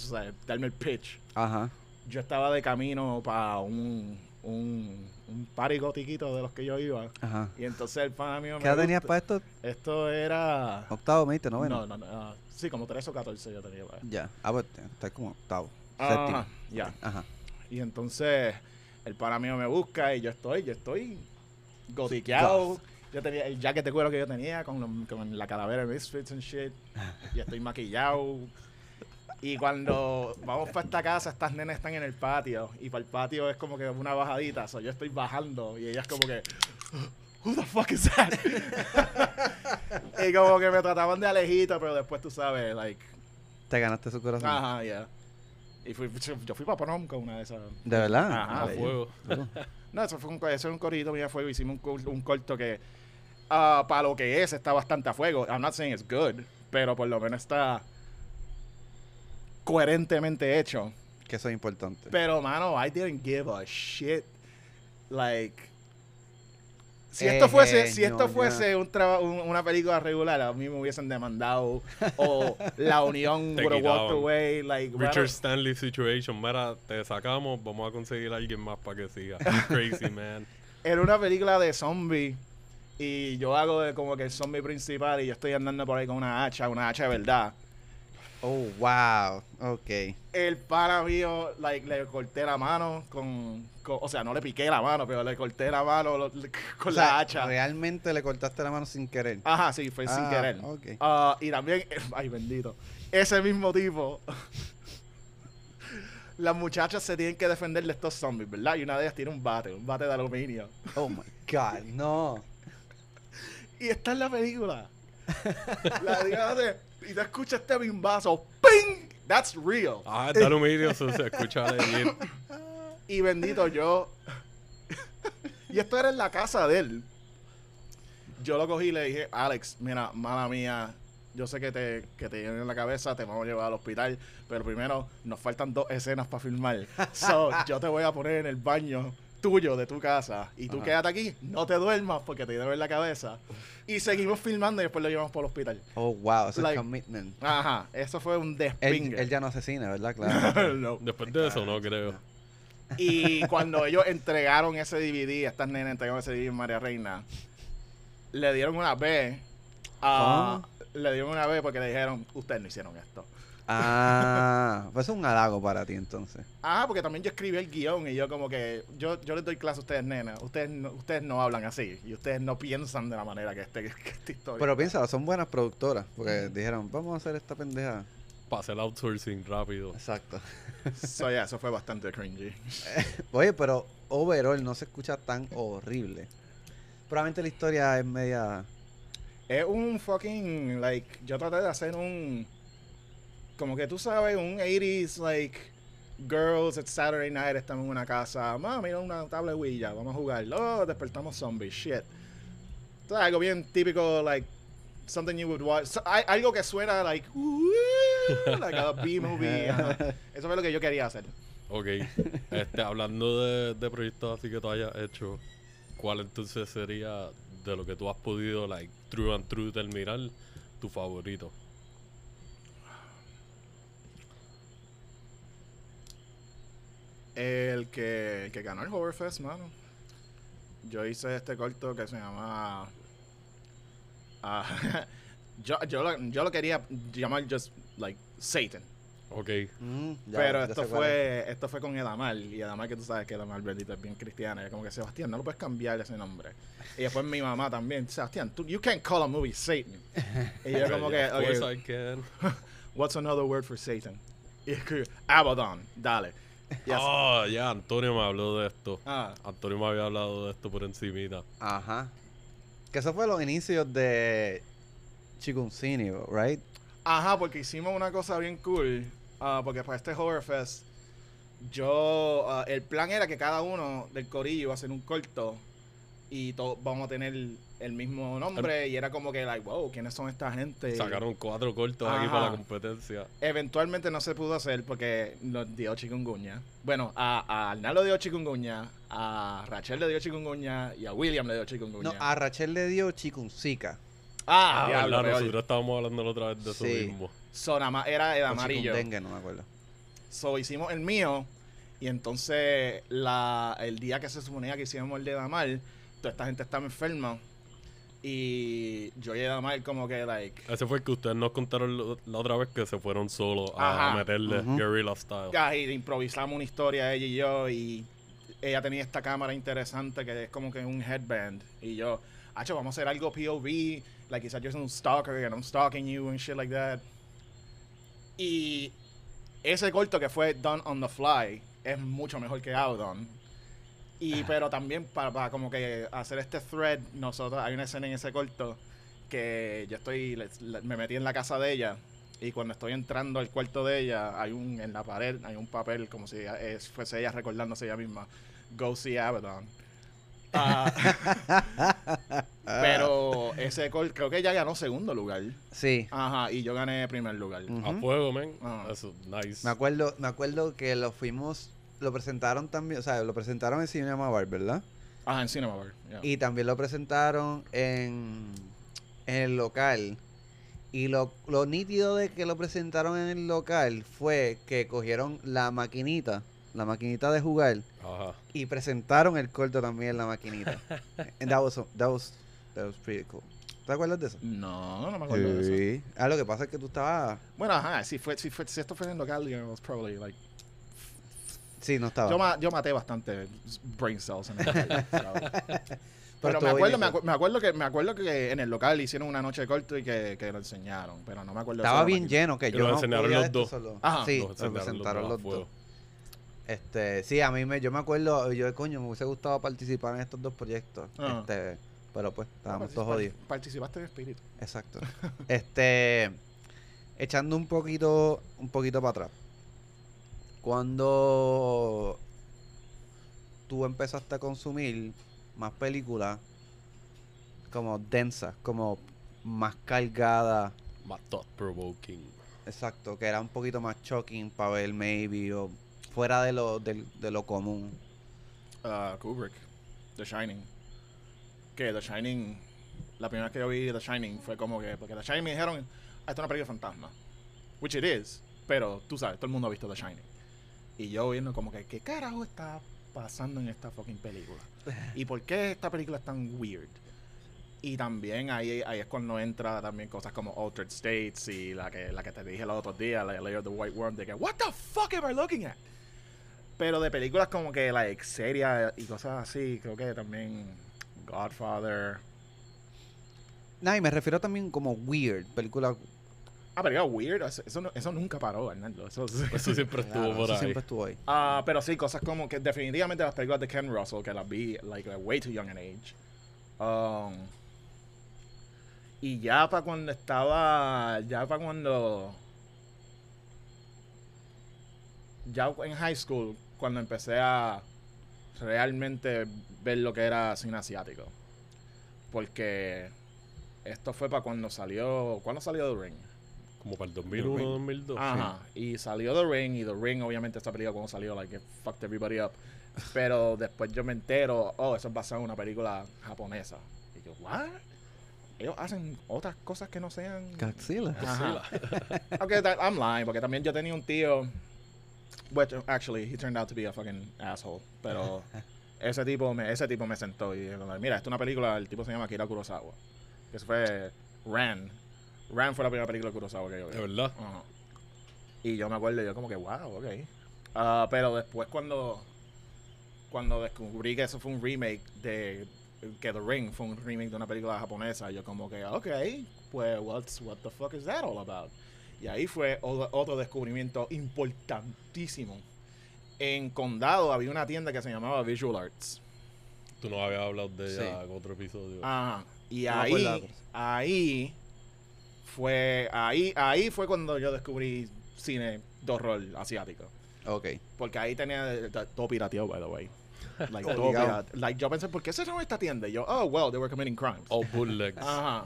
darme el pitch. Ajá. Yo estaba de camino para un, un, un party gotiquito de los que yo iba. Ajá. Y entonces el pana mío ¿Qué me edad tenías para esto? Esto era. ¿Octavo, veinte, noveno? No, no, no. ah, sí, como 13 o 14 yo tenía. para- Ya. Ah, pues estás como octavo. Ajá, Séptimo. ya. Ajá. Y entonces el pana mío me busca y yo estoy, yo estoy gotiqueado. Yo tenía el jacket de cuero que yo tenía con, lo- con la calavera de Misfits and shit. Y estoy maquillado. Y cuando vamos para esta casa, estas nenas están en el patio. Y para el patio es como que una bajadita. So yo estoy bajando y ellas como que... Who the fuck is that? y como que me trataban de alejito, pero después tú sabes, like... Te ganaste su corazón. Ajá, ya. Y fui, yo fui para prom con una de esas... ¿De verdad? Ajá, A fuego. No, eso fue un, eso es un corito, mira, fue, hicimos un, un corto que ah, para lo que es está bastante a fuego. I'm not saying it's good, pero por lo menos está coherentemente hecho. Que eso es importante. Pero, mano, I didn't give a shit. Like, Si esto Eh, fuese, si esto no, fuese un traba- un- una película regular, a mí me hubiesen demandado. o la unión would have walked away. Like, Richard bueno, Stanley situation. Mira, te sacamos, vamos a conseguir a alguien más para que siga. Crazy, man. era una película de zombies. Y yo hago de como que el zombie principal y yo estoy andando por ahí con una hacha, una hacha de verdad. Oh, wow. Ok. El pana mío, like, le corté la mano con, con- O sea, no le piqué la mano, pero le corté la mano lo- le- con O sea, la hacha. Realmente le cortaste la mano sin querer. Ajá, sí, fue sin Ah, querer. ok. Ah, y también, ay bendito, ese mismo tipo, las muchachas se tienen que defender de estos zombies, ¿verdad? Y una de ellas tiene un bate, un bate de aluminio. Oh my God, no. Y está en la película. la diga de, y te escuchas este bimbazo, ¡ping! That's real. Ah, está aluminio, eso se escucha legit. Y bendito yo. y esto era en la casa de él. Yo lo cogí y le dije, Alex, mira, mala mía, yo sé que te, que te llenen la cabeza, te vamos a llevar al hospital, pero primero nos faltan dos escenas para filmar. So, yo te voy a poner en el baño tuyo de tu casa y tú Ajá. quédate aquí, no te duermas porque te duele la cabeza. Y seguimos filmando y después lo llevamos por el hospital. Oh, wow. Eso Like- es commitment. Ajá, eso fue un despingue. él ya no asesina, ¿verdad? Claro. No. Después de eso, no creo. Y cuando ellos entregaron ese DVD, estas nenas entregaron ese DVD María Reina, le dieron una B. a- le dieron una B porque le dijeron, ustedes no hicieron esto. Ah, pues es un halago para ti entonces. Ah, porque también yo escribí el guion y yo como que, yo, yo les doy clase a ustedes, nenas. Ustedes no, ustedes no hablan así y ustedes no piensan de la manera que, este, que esta historia. Pero piénsalo, son buenas productoras. Porque dijeron, vamos a hacer esta pendeja. Pase el outsourcing rápido. Exacto. So, yeah, eso fue bastante cringy. Oye, pero overall no se escucha tan horrible. Probablemente la historia es media. Es un fucking, like, yo traté de hacer un, como que tú sabes, un 80s, like, girls, it's Saturday night, estamos en una casa, mamá, mira una tabla de Ouija, vamos a jugar, oh, despertamos zombies, shit. Entonces, algo bien típico, like, something you would watch, so- hay- algo que suena, like, like a B-movie, eso fue lo que yo quería hacer. Ok. Este, hablando de, de proyectos así que tú hayas hecho, ¿cuál entonces sería de lo que tú has podido, like, true and true terminar, tu favorito? El que, el que ganó el Horror Fest, mano. Yo hice este corto que se llama. ah, yo, yo, lo, yo lo quería llamar just like Satan. Ok. Mm, ya, pero esto es. fue, esto fue con Edamar. Y Edamar que tú sabes que Edamar bendito es bien cristiana. Y como que Sebastián, no lo puedes cambiar ese nombre. Y después mi mamá también. Sebastián, tú, you can't call a movie Satan. Y yo como que, Of course okay, I can. what's another word for Satan? Y es que, Abaddon, dale. Oh, ya, Antonio me habló de esto. ah, Antonio me había hablado de esto por encimita. Ajá. Que eso fue los inicios de Chicuncini, right? Ajá, porque hicimos una cosa bien cool. ah, porque para este Horror Fest, yo. el plan era que cada uno del corillo iba a hacer un corto. Y todos vamos a tener el mismo nombre. Y era como que, like, wow, ¿quiénes son esta gente? Sacaron cuatro cortos aquí para la competencia. Eventualmente no se pudo hacer porque nos dio chikungunya. Bueno, a, a Arnaldo le dio chikungunya, a Rachel le dio chikungunya y a William le dio chikungunya. No, a Rachel le dio Chikunzika. ah, Ah, diablo, verdad, nosotros estábamos hablando la otra vez de eso Sí. mismo. So, nada más era el amarillo. Chikundengue, no me acuerdo. So hicimos el mío y entonces la, el día que se suponía que hicimos el de Damar, toda esta gente estaba enferma y yo y Damar como que like Ese fue el que ustedes nos contaron lo- la otra vez que se fueron solos a meterle Ujú. guerrilla style. ah, y improvisamos una historia ella y yo y ella tenía esta cámara interesante que es como que un headband y yo, hacho, vamos a hacer algo POV, like quizás yo soy un stalker and I'm stalking you and shit like that. Y ese corto que fue Done on the Fly es mucho mejor que Out On. Y pero también para, para como que hacer este thread, nosotros hay una escena en ese corto que yo estoy le- le- me metí en la casa de ella y cuando estoy entrando al cuarto de ella hay un en la pared hay un papel como si es- fuese ella recordándose ella misma Go see Abaddon. Ah, pero ese corto creo que ella ganó segundo lugar. Sí. Ajá, y yo gané primer lugar. A fuego, man. Ah. Eso, nice. Me acuerdo, me acuerdo que lo fuimos, lo presentaron también, o sea, lo presentaron en Cinema Bar, ¿verdad? Ajá, en Cinema Bar. yeah. Y también lo presentaron en, en el local. Y lo, lo nítido de que lo presentaron en el local fue que cogieron la maquinita, la maquinita de jugar, Ajá. y presentaron el corto también en la maquinita. And that was, that was, that was pretty cool. ¿Te acuerdas de eso? No, no me acuerdo de eso. Sí. Ah, lo que pasa es que tú estabas... Bueno, ajá, si, fue, si, fue, si esto fue en el local, you know, it was probably like... Sí, no estaba. Yo, ma- yo maté bastante brain cells en el local. Pero, me acuerdo, me, acu- me acuerdo que me acuerdo que en el local hicieron una noche de corto y que, que lo enseñaron, pero no me acuerdo. Estaba bien lleno, que Y yo lo no enseñaron podía los esto dos. solo. Ajá. Sí, Los lo presentaron los dos. Este, sí, a mí me, yo me acuerdo, yo coño, me hubiese gustado participar en estos dos proyectos. Ajá. Este, pero pues, Ah, estábamos participa- todos jodidos. Participaste en espíritu. Exacto. este, echando un poquito, un poquito para atrás. Cuando tú empezaste a consumir más películas como densas, como más cargadas, Más thought provoking. exacto, que era un poquito más shocking para ver maybe o fuera de lo, del- de lo común. Uh, Kubrick, The Shining. Que The Shining, la primera vez que yo vi The Shining fue como que, porque The Shining me dijeron, "Ah, esto es una película de fantasma. Which it is, pero tú sabes, todo el mundo ha visto The Shining. Y yo viendo como que, ¿qué carajo está pasando en esta fucking película? ¿Y por qué esta película es tan weird? Y también ahí, ahí es cuando entra también cosas como Altered States y la que, la que te dije los otros días, la Layer of the White Worm, de que, ¿What the fuck am I looking at? Pero de películas como que, like, serias y cosas así, creo que también Godfather. Nah, y me refiero también como weird, película. Ah, pero era weird, eso, eso, no- eso nunca paró, Hernando. Eso, Eso siempre estuvo Claro, por eso ahí. siempre estuvo ahí. Ah, pero sí, cosas como que definitivamente las películas de Ken Russell, que las vi, like, at way too young an age. Um, y ya para cuando estaba, ya para cuando, ya en high school, cuando empecé a realmente ver lo que era cine asiático. Porque esto fue para cuando salió, ¿cuándo salió The Ring? Como para el 2001, 2002. Ajá. Y salió The Ring, y The Ring, obviamente, esta película cuando salió, like, it fucked everybody up. Pero después yo me entero, oh, eso es basado en una película japonesa. Y yo, ¿what? Ellos hacen otras cosas que no sean. Godzilla. Okay, that, I'm lying, porque también yo tenía un tío. Which, actually, he turned out to be a fucking asshole. Pero ese tipo me, ese tipo me sentó y dijo, mira, esto es una película, el tipo se llama Akira Kurosawa. Que eso fue Ran. Ran fue la primera película de Kurosawa que yo vi. ¿De verdad? Ajá. Y yo me acuerdo, yo como que, wow, ok. Ah, pero después cuando cuando descubrí que eso fue un remake de que The Ring fue un remake de una película japonesa, yo como que, ok, pues what's, what the fuck is that all about? Y ahí fue otro, descubrimiento importantísimo. En Condado había una tienda que se llamaba Visual Arts. Tú no habías hablado de ella Sí. en otro episodio. Ajá. Y No ahí, ahí fue, ahí, ahí fue cuando yo descubrí cine de horror asiático. Ok. Porque ahí tenía eh, todo pirateado, by the way. Like, todo pirate- like, yo pensé, ¿por qué cerraron esta tienda? Y yo, oh, well, they were committing crimes. Oh, bootlegs. Ajá.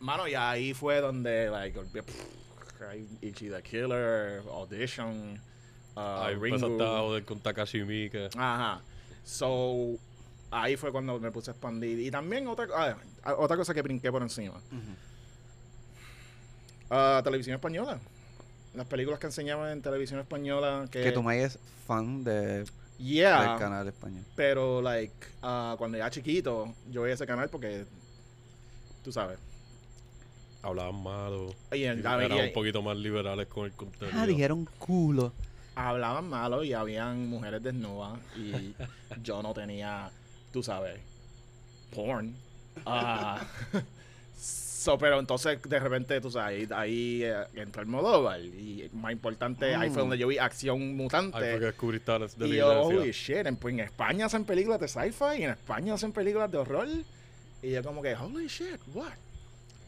Mano, y ahí fue donde, like, pff, Ichi the Killer, Audition, uh, Ahí Ringu. empezaste a joder con Takashi Miike. Ajá. So, ahí fue cuando me puse a expandir. Y también otra, ah, ah, otra cosa que brinqué por encima. Ah, televisión española. Las películas que enseñaban en televisión española. Que, Que tu May es fan de, Yeah. del canal español. Pero, like, ah, cuando era chiquito, yo veía ese canal porque, tú sabes. Hablaban malo. Y, a- eran y- un poquito más liberales con el contenido. Ah, dijeron culo. hablaban malo y habían mujeres desnudas y yo no tenía, tú sabes, porn. Ah, so, pero entonces de repente, tú sabes, ahí, ahí eh, entró el Modóvar y más importante, ahí fue Mm. donde yo vi acción Ahí fue mutante. que descubriste a las de la Y yo, holy shit, en, pues, en España hacen películas de sci-fi y en España hacen películas de horror. Y yo como que, holy shit, what?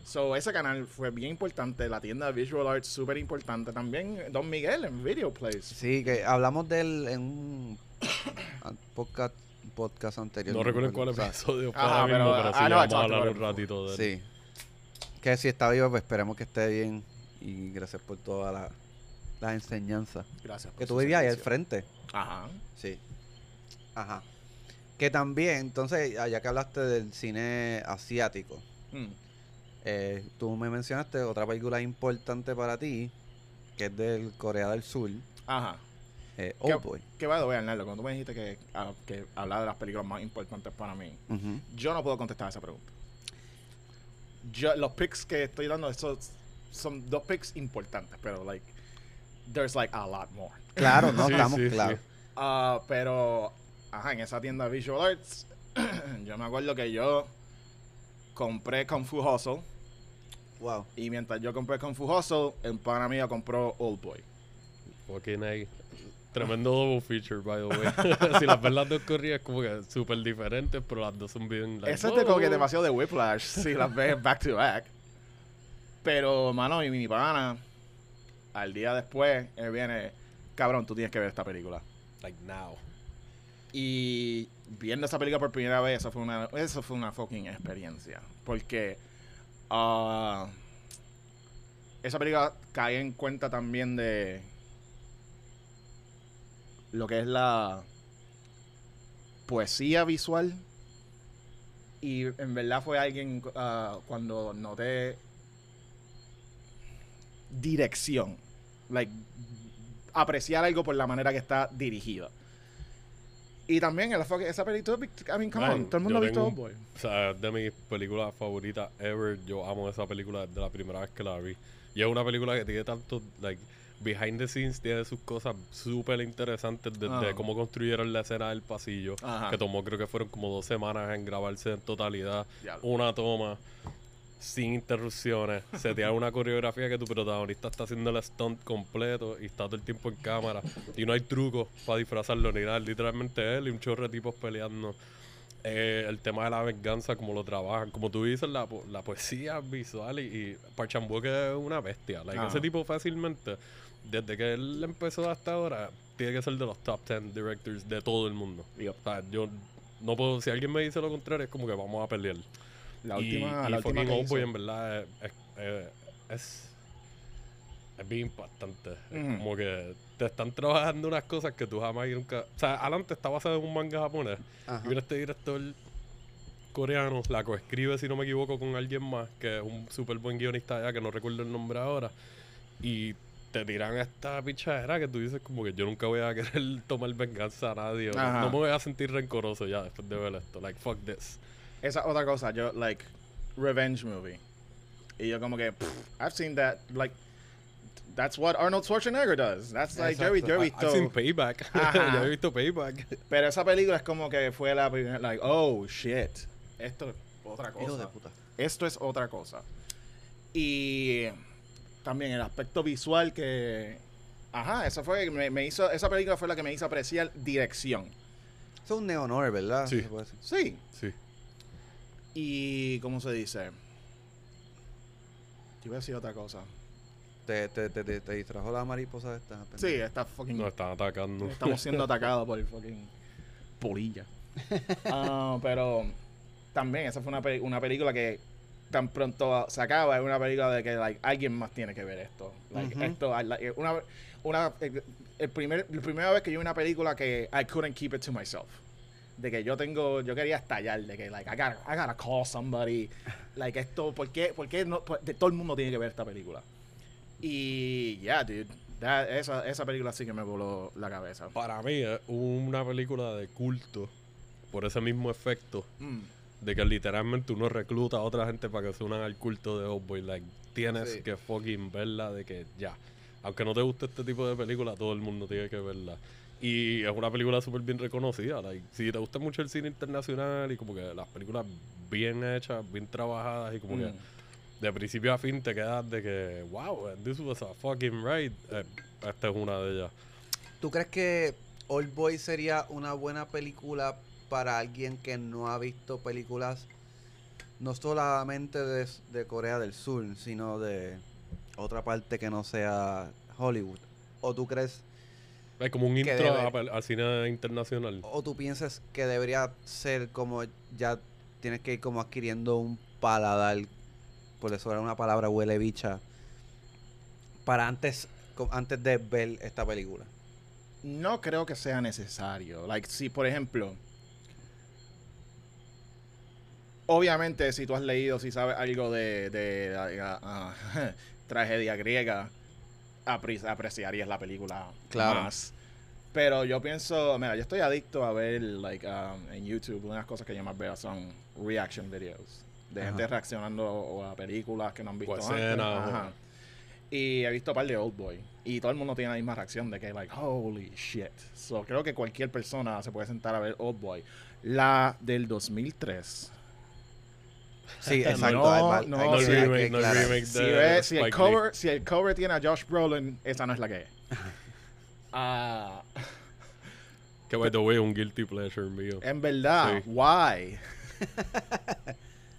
So, ese canal fue bien importante. La tienda de Visual Arts, súper importante. También Don Miguel en Video Place. Sí, que hablamos de él en un podcast, podcast anterior. No recuerdo cuál episodio Ajá, mismo, pero- ah, sí, no, I vamos a hablar un it ratito de él. Sí. Que si está vivo, pues esperemos que esté bien. Y gracias por todas las las enseñanzas. Gracias. por Que tú vivías ahí al frente. Ajá. Sí. Ajá. Que también, entonces, ya que hablaste del cine asiático, Mm. eh, tú me mencionaste otra película importante para ti, que es del Corea del Sur, Ajá. eh, ¿Qué- Oldboy. Que va a Arnaldo, cuando tú me dijiste que, ah, que hablaba de las películas más importantes para mí, yo no puedo contestar esa pregunta. Yo, los picks que estoy dando, esos son dos picks importantes, pero like, there's like a lot more. Claro, no Sí, estamos sí, sí. Ah, pero, ajá, en esa tienda Visual Arts, yo me acuerdo que yo compré Kung Fu Hustle. Wow. Y mientras yo compré Kung Fu Hustle, el pana mío compró Old Boy. Fucking A. Tremendo double feature, by the way. si las ves las dos corridas, como que súper diferentes, pero las dos son bien. Like, Eso es de como que demasiado de Whiplash, si las ves back to back. Pero, mano, y mi pana, al día después, él viene, cabrón, tú tienes que ver esta película. Like now. Y viendo esa película por primera vez, eso fue una, eso fue una fucking experiencia. Porque ah, esa película cae en cuenta también de lo que es la poesía visual. Y en verdad fue alguien ah, cuando noté dirección. Like, apreciar algo por la manera que está dirigido. Y también el esa película, I mean, come Man, on, todo el mundo ha visto Old Boy. O sea, es de mis películas favoritas ever. Yo amo esa película desde la primera vez que la vi. Y es una película que tiene tanto, like, behind the scenes, tiene sus cosas súper interesantes desde Ah. cómo construyeron la escena del pasillo. Ajá. Que tomó, creo que fueron como dos semanas en grabarse en totalidad. Diablo. Una toma. Sin interrupciones. Se te da una coreografía que tu protagonista está haciendo el stunt completo y está todo el tiempo en cámara. Y no hay trucos para disfrazarlo ni nada. Literalmente él y un chorro de tipos peleando. Eh, el tema de la venganza, como lo trabajan. Como tú dices, la, po- la poesía visual y, y es una bestia. Like, ese tipo fácilmente, desde que él empezó hasta ahora, tiene que ser de los top 10 directors de todo el mundo. Yep. O sea, yo no puedo, si alguien me dice lo contrario, es como que vamos a pelear. La y, última, y la última fucking que Oldboy en verdad es, es, es, es, bien impactante. Es Ujú. como que te están trabajando unas cosas que tú jamás y nunca... O sea, adelante está basado en un manga japonés. Ajá. Y viene este director coreano, la coescribe, si no me equivoco, con alguien más, que es un súper buen guionista allá, que no recuerdo el nombre ahora. Y te tiran esta pichadera que tú dices como que yo nunca voy a querer tomar venganza a nadie. No, me voy a sentir rencoroso ya después de ver esto. Like, fuck this. Esa otra cosa, yo, like, revenge movie. Y yo como que, pff, I've seen that, like, that's what Arnold Schwarzenegger does. That's like, yo, he- yo he I- I've seen visto... Payback. Yo he visto Payback. Pero esa película es como que fue la primera, like, oh, shit. Esto es otra Hijo de cosa. puta. Esto es otra cosa. Y también el aspecto visual que... Ajá, eso fue, me, me hizo, esa película fue la que me hizo apreciar dirección. Eso es un neo-noir, ¿verdad? Sí. Se puede decir. Sí. Sí. Y, ¿cómo se dice? Yo iba a decir otra cosa. Te, te, te, te, te distrajo la mariposa esta. Sí, está fucking... Nos están atacando. Estamos siendo atacados por fucking polilla. Ah, pero también esa fue una, pe- una película que tan pronto se acaba, es una película de que like, alguien más tiene que ver esto. Like, esto like, una, una, el primer, la primera vez que yo vi una película que I couldn't keep it to myself. De que yo tengo, yo quería estallar, de que like, I gotta, I gotta call somebody. Like esto, ¿por qué, por qué no, por- de- todo el mundo tiene que ver esta película? Y yeah, dude, that- esa, esa película sí que me voló la cabeza. Para mí es una película de culto por ese mismo efecto Mm. De que literalmente uno recluta a otra gente para que se unan al culto de Oldboy. Like, tienes Sí. que fucking verla de que ya. Aunque no te guste este tipo de película, todo el mundo tiene que verla. Y es una película súper bien reconocida. Like, si te gusta mucho el cine internacional y como que las películas bien hechas, bien trabajadas y como que Mm. de principio a fin te quedas de que, wow, this was a fucking right. Eh, esta es una de ellas. ¿Tú crees que Old Boy sería una buena película para alguien que no ha visto películas no solamente de, de Corea del Sur, sino de otra parte que no sea Hollywood? ¿O tú crees, Es como un intro al cine internacional. o tú piensas que debería ser como ya tienes que ir como adquiriendo un paladar, por eso era una palabra huele bicha, para antes, antes de ver esta película? No creo que sea necesario. Like, si por ejemplo, Obviamente, si tú has leído, si sabes algo de, de, ah, ah, tragedia griega, apre- apreciarías la película Claro. más. Pero yo pienso, mira, yo estoy adicto a ver, like, um, en YouTube, una de las cosas que yo más veo son reaction videos. De Ajá. gente reaccionando o a películas que no han visto antes. Ajá. Y he visto un par de Old Boy. Y todo el mundo tiene la misma reacción de que, like, holy shit. So, creo que cualquier persona se puede sentar a ver Old Boy. La del 2003. Sí, exacto. No, no, hay No sí, remake, no remake Si, el cover, si el cover tiene a Josh Brolin, esa no es la que es. Ah, Lee. Que by the way, un guilty pleasure mío. en verdad, Sí. why?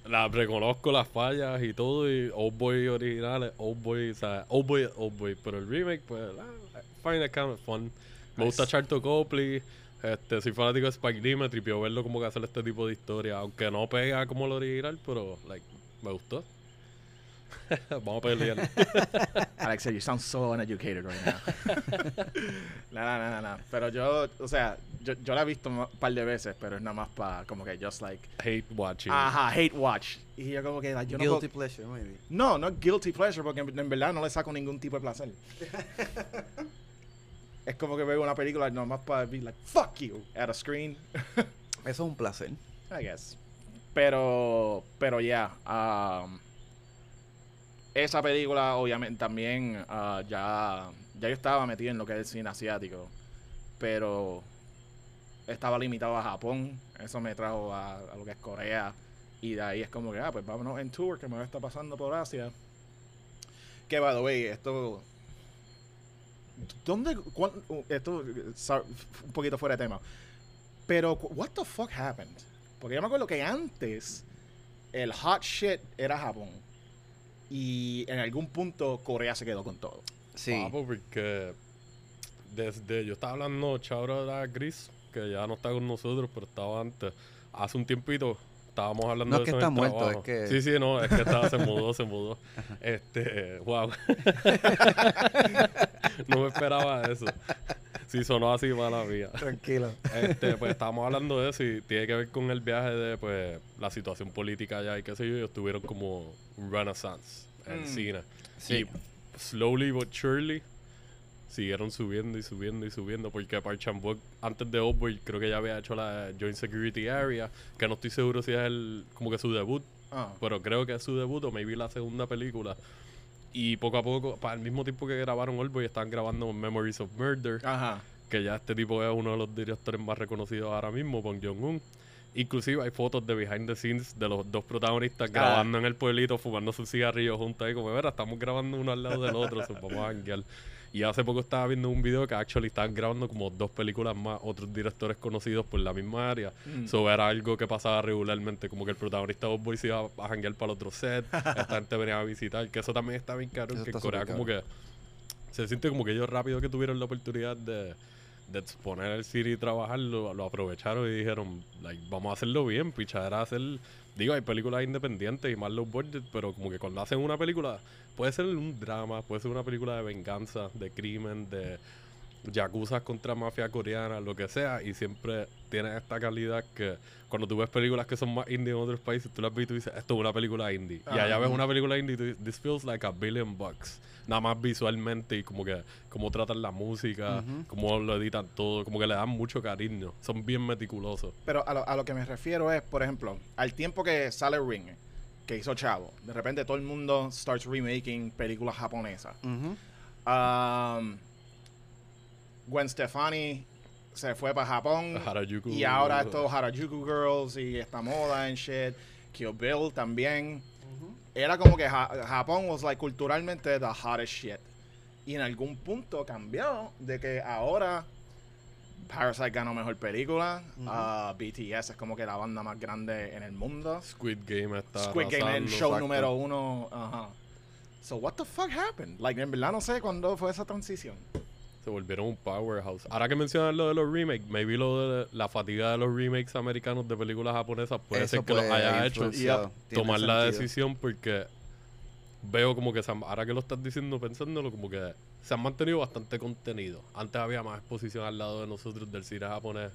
La reconozco las fallas y todo, y Old Boy originales, Old Boy, o sea, Old Boy, Old Boy, pero el remake, pues, I find it kind of fun. Me gusta Nice. Charto Copley, este, soy fanático de Spike Lee, me tripió verlo como que hacer este tipo de historia, aunque no pega como el original, pero, like, me gustó. Vamos a pelear. Alexa, you sound so uneducated right now. no, no, no, no. Pero yo, o sea, yo, yo la he visto un par de veces, pero es nada más para, como que, just like, Hate watching. ajá, hate watch. Y yo como que, like, yo no Guilty pleasure, maybe. No, no guilty pleasure, porque en, en verdad no le saco ningún tipo de placer. es como que veo una película nomás para be like, fuck you, at a screen. Eso es un placer. I guess. Pero, pero ya, um, esa película obviamente también ah, ya, ya yo estaba metido en lo que es el cine asiático, pero estaba limitado a Japón, eso me trajo a, a lo que es Corea, y de ahí es como que, ah, pues vámonos en tour, que me está pasando por Asia. Que, by the way, esto... ¿Dónde? cuán- esto, sa- un poquito fuera de tema. Pero, what the fuck happened? Porque yo me acuerdo que antes el hot shit era Japón. Y en algún punto Corea se quedó con todo. Sí. Papo, porque desde yo estaba hablando, Chabra era Gris, que ya no está con nosotros, pero estaba antes. Hace un tiempito estábamos hablando No de es que eso en está el muerto, trabajo. es que- Sí, sí, no, es que estaba, se mudó, se mudó. Este, wow. no me esperaba eso. Sí, sonó así mala mía. Tranquilo. Este, pues estábamos hablando de eso y tiene que ver con el viaje de pues la situación política allá y qué sé yo, ellos tuvieron como un renaissance en Mm. cine. Sí. Y slowly but surely siguieron subiendo y subiendo y subiendo porque Park Chan-wook antes de Oldboy creo que ya había hecho la Joint Security Area, que no estoy seguro si es el como que su debut, Ah. pero creo que es su debut o maybe la segunda película. Y poco a poco, para el mismo tiempo que grabaron Oldboy, estaban grabando Memories of Murder Ajá. que ya este tipo es uno de los directores más reconocidos ahora mismo, Bong Joon-un. Inclusive hay fotos de behind the scenes de los dos protagonistas grabando en el pueblito, fumando sus cigarrillos juntos ahí, como, verá, estamos grabando uno al lado del otro, so, vamos a janguear. Y hace poco estaba viendo un video que actually estaban grabando como dos películas más, otros directores conocidos por la misma área. Mm. So era algo que pasaba regularmente, como que el protagonista de Old Boy se iba a janguear para el otro set, esta gente venía a visitar, que eso también está bien caro, Eso que en Corea como que se siente como que ellos rápido que tuvieron la oportunidad de, de exponer el cine y trabajarlo, lo aprovecharon y dijeron, like, vamos a hacerlo bien, pichadera hacer, digo, hay películas independientes y más low budget, pero como que cuando hacen una película, puede ser un drama, puede ser una película de venganza, de crimen, de yakuza contra mafia coreana, lo que sea, y siempre tiene esta calidad que cuando tú ves películas que son más indie en otros países, tú las ves y tú dices, esto es una película indie. Y allá Ajá. ves una película indie y tú dices, this feels like a billion bucks. Nada más visualmente y como que cómo tratan la música, Ujú. cómo lo editan todo, como que le dan mucho cariño. Son bien meticulosos. Pero a lo, a lo que me refiero es, por ejemplo, al tiempo que sale Ring, que hizo Chavo, de repente todo el mundo starts remaking películas japonesas. Ujú. Um, Gwen Stefani se fue para Japón. Harajuku. Y ahora es todo Harajuku Girls y esta moda and shit. Kill Bill también. Era como que Ja- Japón was like culturalmente the hottest shit. Y en algún punto cambió de que ahora Parasite ganó mejor película. Ujú. ah, BTS es como que la banda más grande en el mundo. Squid Game está Squid Game es el show exacto. número uno. Ajá. So what the fuck happened? Like en verdad no sé cuándo fue esa transición. Se volvieron un powerhouse. Ahora que mencionas lo de los remakes, maybe lo de la fatiga de los remakes americanos de películas japonesas puede Eso ser que los haya hecho tomar la decisión porque veo como que se han- ahora que lo estás diciendo pensándolo como que se han mantenido bastante contenido antes había más exposición al lado de nosotros del cine japonés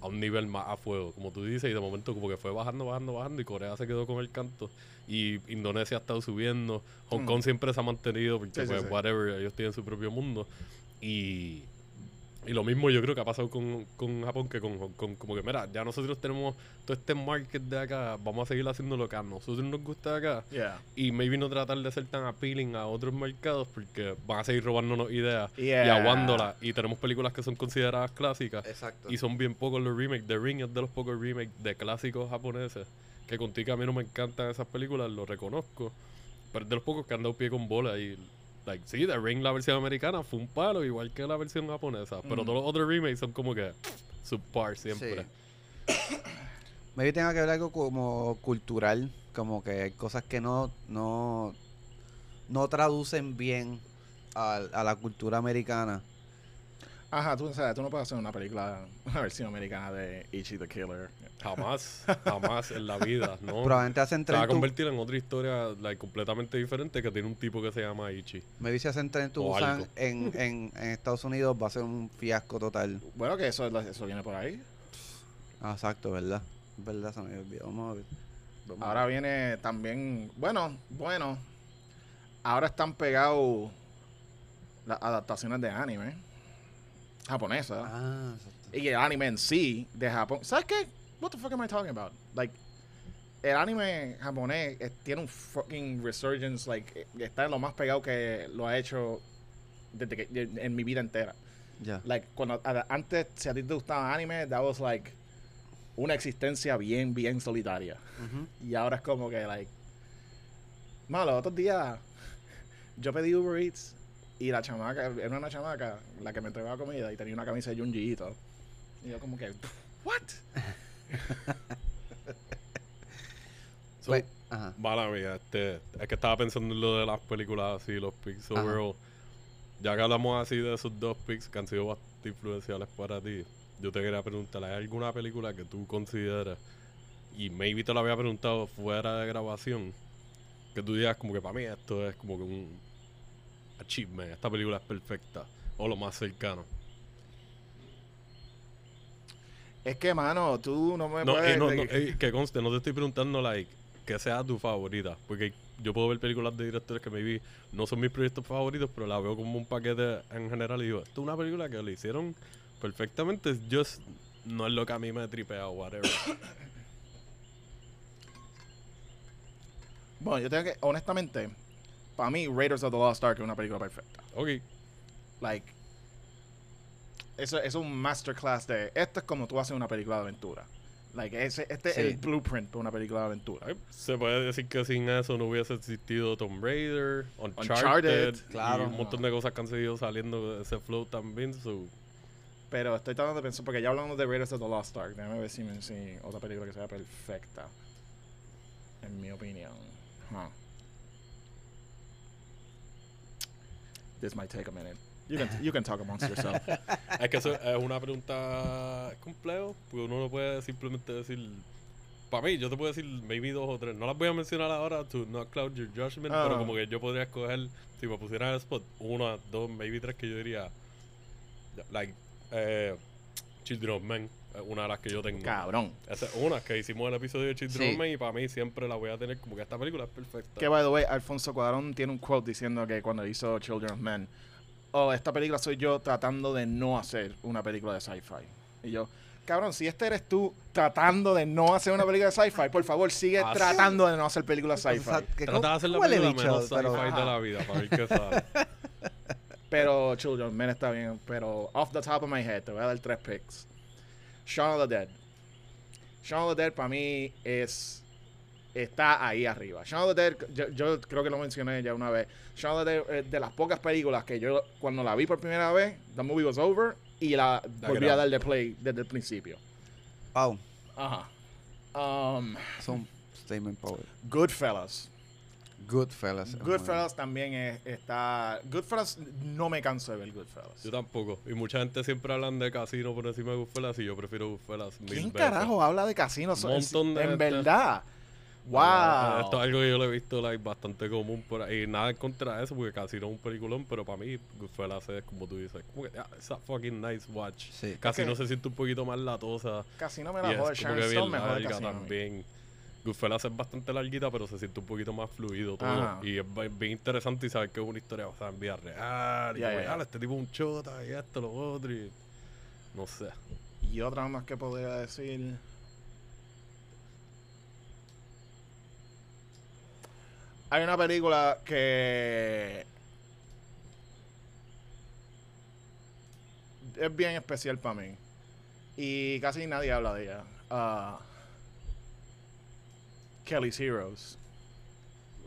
a un nivel más a fuego, como tú dices, y de momento como que fue bajando, bajando, bajando, y Corea se quedó con el canto, y Indonesia ha estado subiendo, Hong Mm. Kong siempre se ha mantenido, porque Sí, pues, sí. whatever, ellos tienen su propio mundo, y, y lo mismo yo creo que ha pasado con, con Japón que con Hong Kong, como que mira, ya nosotros tenemos todo este market de acá, vamos a seguir haciendo lo que a nosotros nos gusta de acá, Yeah. y maybe no tratar de ser tan appealing a otros mercados porque van a seguir robándonos ideas y aguándolas. Y tenemos películas que son consideradas clásicas Exacto. y son bien pocos los remakes. The Ring es de los pocos remakes de clásicos japoneses. Que contigo a mí no me encantan esas películas, lo reconozco. Pero es de los pocos que han dado pie con bola y... Like, sí, The Ring, la versión americana, fue un palo, igual que la versión japonesa. Pero todos los otros remakes son como que subpar siempre. Maybe tenga que ver algo como cultural, como que hay cosas que no, no, no traducen bien a, a la cultura americana. Ajá, tú, o sea, tú no puedes hacer una película, una versión americana de Ichi the Killer. Jamás, jamás en la vida, ¿no? Probablemente hacen Se va a convertir en otra historia like, completamente diferente que tiene un tipo que se llama Ichi. maybe si hacen Tren to Busan en, en, en Estados Unidos va a ser un fiasco total. Bueno, que eso, eso viene por ahí. Ah, exacto, ¿verdad? ¿Verdad? Se me olvidó. Vamos a ver. Vamos a Ahora viene también, bueno, bueno, ahora están pegados las adaptaciones de anime japonesa Ah, exacto. y el anime en sí de Japón. ¿Sabes qué? What the fuck am I talking about? Like el anime japonés eh, tiene un fucking resurgence, like eh, está en lo más pegado que lo ha hecho desde que de- en mi vida entera. Like cuando a- antes si a ti te gustaba anime, that was like una existencia bien bien solitaria. Y ahora es como que, like. Malo, otros días yo pedí Uber Eats y la chamaca, era una chamaca la que me entregaba comida y tenía una camisa de Junji Ito. Y yo, como que, ¿what? So, Pues, ajá. Mala mía, este, es que estaba pensando en lo de las películas así, los picks. Ya que hablamos así de esos dos picks que han sido bastante influenciales para ti, yo te quería preguntar, ¿hay alguna película que tú consideras, y maybe te lo había preguntado fuera de grabación, que tú digas como que para mí esto es como que un achievement, esta película es perfecta, o lo más cercano? Es que, mano, tú no me No, puedes. eh, no, de- no, eh, que conste, no te estoy preguntando, like, que sea tu favorita. Porque yo puedo ver películas de directores que maybe no son mis proyectos favoritos, pero la veo como un paquete en general y digo, esto es una película que lo hicieron perfectamente, just no es lo que a mí me tripea o whatever. Bueno, yo tengo que, honestamente, para mí, Raiders of the Lost Ark es una película perfecta. ok, Like, eso, es un masterclass de. Esto es como tú haces una película de aventura. Like, ese, este Sí. es el blueprint para una película de aventura. se puede decir que sin eso no hubiese existido Tomb Raider, Uncharted, Uncharted, claro. y un montón de cosas que han seguido saliendo de ese flow también. So, Pero estoy tratando de pensar, porque ya hablamos de Raiders of the Lost Ark. Déjame ver si me si otra película que sea perfecta. En mi opinión. Huh. This might take a minute. You can, you can talk amongst yourself. Es que eso es una pregunta compleja, porque uno no puede simplemente decir. Para mí, yo te puedo decir maybe dos o tres. No las voy a mencionar ahora to not cloud your judgment, Ah. pero como que yo podría escoger, si me pusieran en el spot, una, dos, maybe tres que yo diría. Like, eh, Children of Men, una de las que yo tengo. Cabrón. Esa es una que hicimos el episodio de Children Sí. y para mí siempre la voy a tener como que esta película es perfecta. Que, by the way, Alfonso Cuadrón tiene un quote diciendo que cuando hizo Children of Men, oh, esta película soy yo tratando de no hacer una película de sci-fi. Y yo, cabrón, si este eres tú tratando de no hacer una película de sci-fi, por favor, sigue Ah, tratando de no hacer películas sci-fi. Trata de hacer la película menos sci-fi pero- de la vida para ver qué sale. Pero Children Men está bien. Pero off the top of my head, te voy a dar tres picks. Shaun of the Dead. Shaun of the Dead para mí es. Está ahí arriba. Shaun of the Dead, yo, yo creo que lo mencioné ya una vez. Shaun of the Dead es de las pocas películas que yo, cuando la vi por primera vez, the movie was over y la volví a darle play desde el principio. Wow, Ajá. Um, son statement power. Goodfellas. Goodfellas. Goodfellas también es- está. Goodfellas, no me canso de ver Goodfellas. Yo tampoco. Y mucha gente siempre hablan de casino por encima de Goodfellas y yo prefiero Goodfellas mil ¿Quién veces. carajo habla de casinos? Un montón de en gente. verdad. Wow. Esto es algo que yo lo he visto like, bastante común por ahí. Nada en contra de eso, porque casi no es un peliculón, pero para mí Goodfellas es como tú dices, como que, ah, it's a fucking nice watch. Sí. Casi Es que- no se siente un poquito más latosa. Casi no me la es jode. como Sharon Stone bien me jode larga casi no. también. Goodfellas es bastante larguita, pero se siente un poquito más fluido todo. Ajá. Y es bi- bien interesante y saber que es una historia basada en vida real. Y Ya, como, ya. "Ah, este tipo es un chota y esto, lo otro. Y... No sé. Y otra más que podría decir. Hay una película que es bien especial para mí. Y casi nadie habla de ella. Ah, Kelly's Heroes.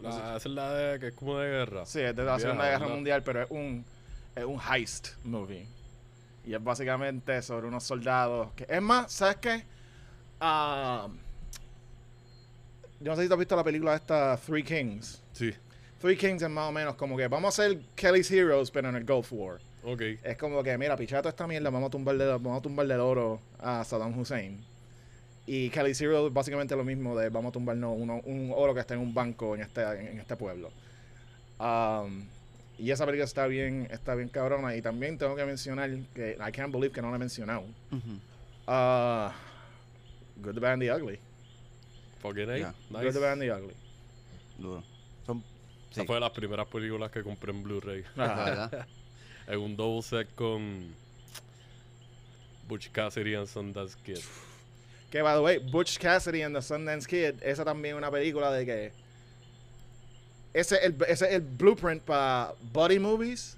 La, esa es la de que es como de guerra. Sí, es de la Segunda Guerra. Mundial, pero es un, es un heist movie. Y es básicamente sobre unos soldados. Que, es más, ¿sabes qué? Ah, yo no sé si tú has visto la película esta Three Kings. Sí. Three Kings es más o menos como que vamos a hacer Kelly's Heroes, pero en el Gulf War. Ok. Es como que, mira, pichata esta mierda, vamos a tumbarle, vamos a tumbarle el oro a Saddam Hussein. Y Kelly's Heroes es básicamente lo mismo de vamos a tumbarnos uno- un oro que está en un banco en este, en, este pueblo. Um, y esa película está bien, está bien cabrona. Y también tengo que mencionar que I can't believe que no la he mencionado. Uh, Good, the Bad and the Ugly. Fucking A. Ya. Good, the Bad and the Ugly. Duro. Son. Esa fue de las primeras películas que compré en Blu-ray. Verdad. En un double set con Butch Cassidy and Sundance Kid. Que, by the way, Butch Cassidy and the Sundance Kid, esa también es una película de que. Ese es el, es el blueprint para body movies.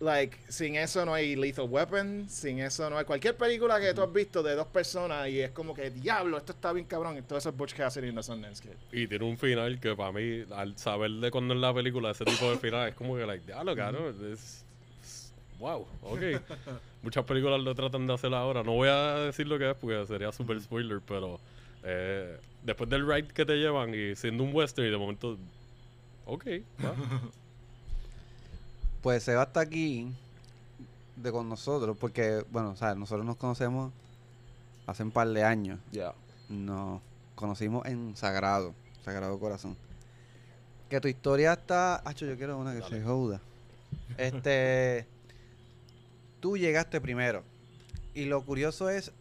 Like, sin eso no hay Lethal Weapon, sin eso no hay cualquier película que tú has visto de dos personas y es como que, diablo, esto está bien cabrón. Y eso es Butch Cassidy and the Sundance Kid. Y tiene un final que para mí, al saber de cuándo es la película, ese tipo de final, es como que, like, diablo, caro, es, es- Wow, ok. Muchas películas lo tratan de hacer ahora. No voy a decir lo que es porque sería super spoiler, pero eh, después del ride que te llevan y siendo un western y de momento. Ok, va. Pues se va hasta aquí de con nosotros, porque, bueno, o sea, nosotros nos conocemos hace un par de años. Ya. Nos conocimos en Sagrado, Sagrado Corazón. Que tu historia está. Hacho, yo quiero una que Dale. se joda. Este. Tú llegaste primero. Y lo curioso es.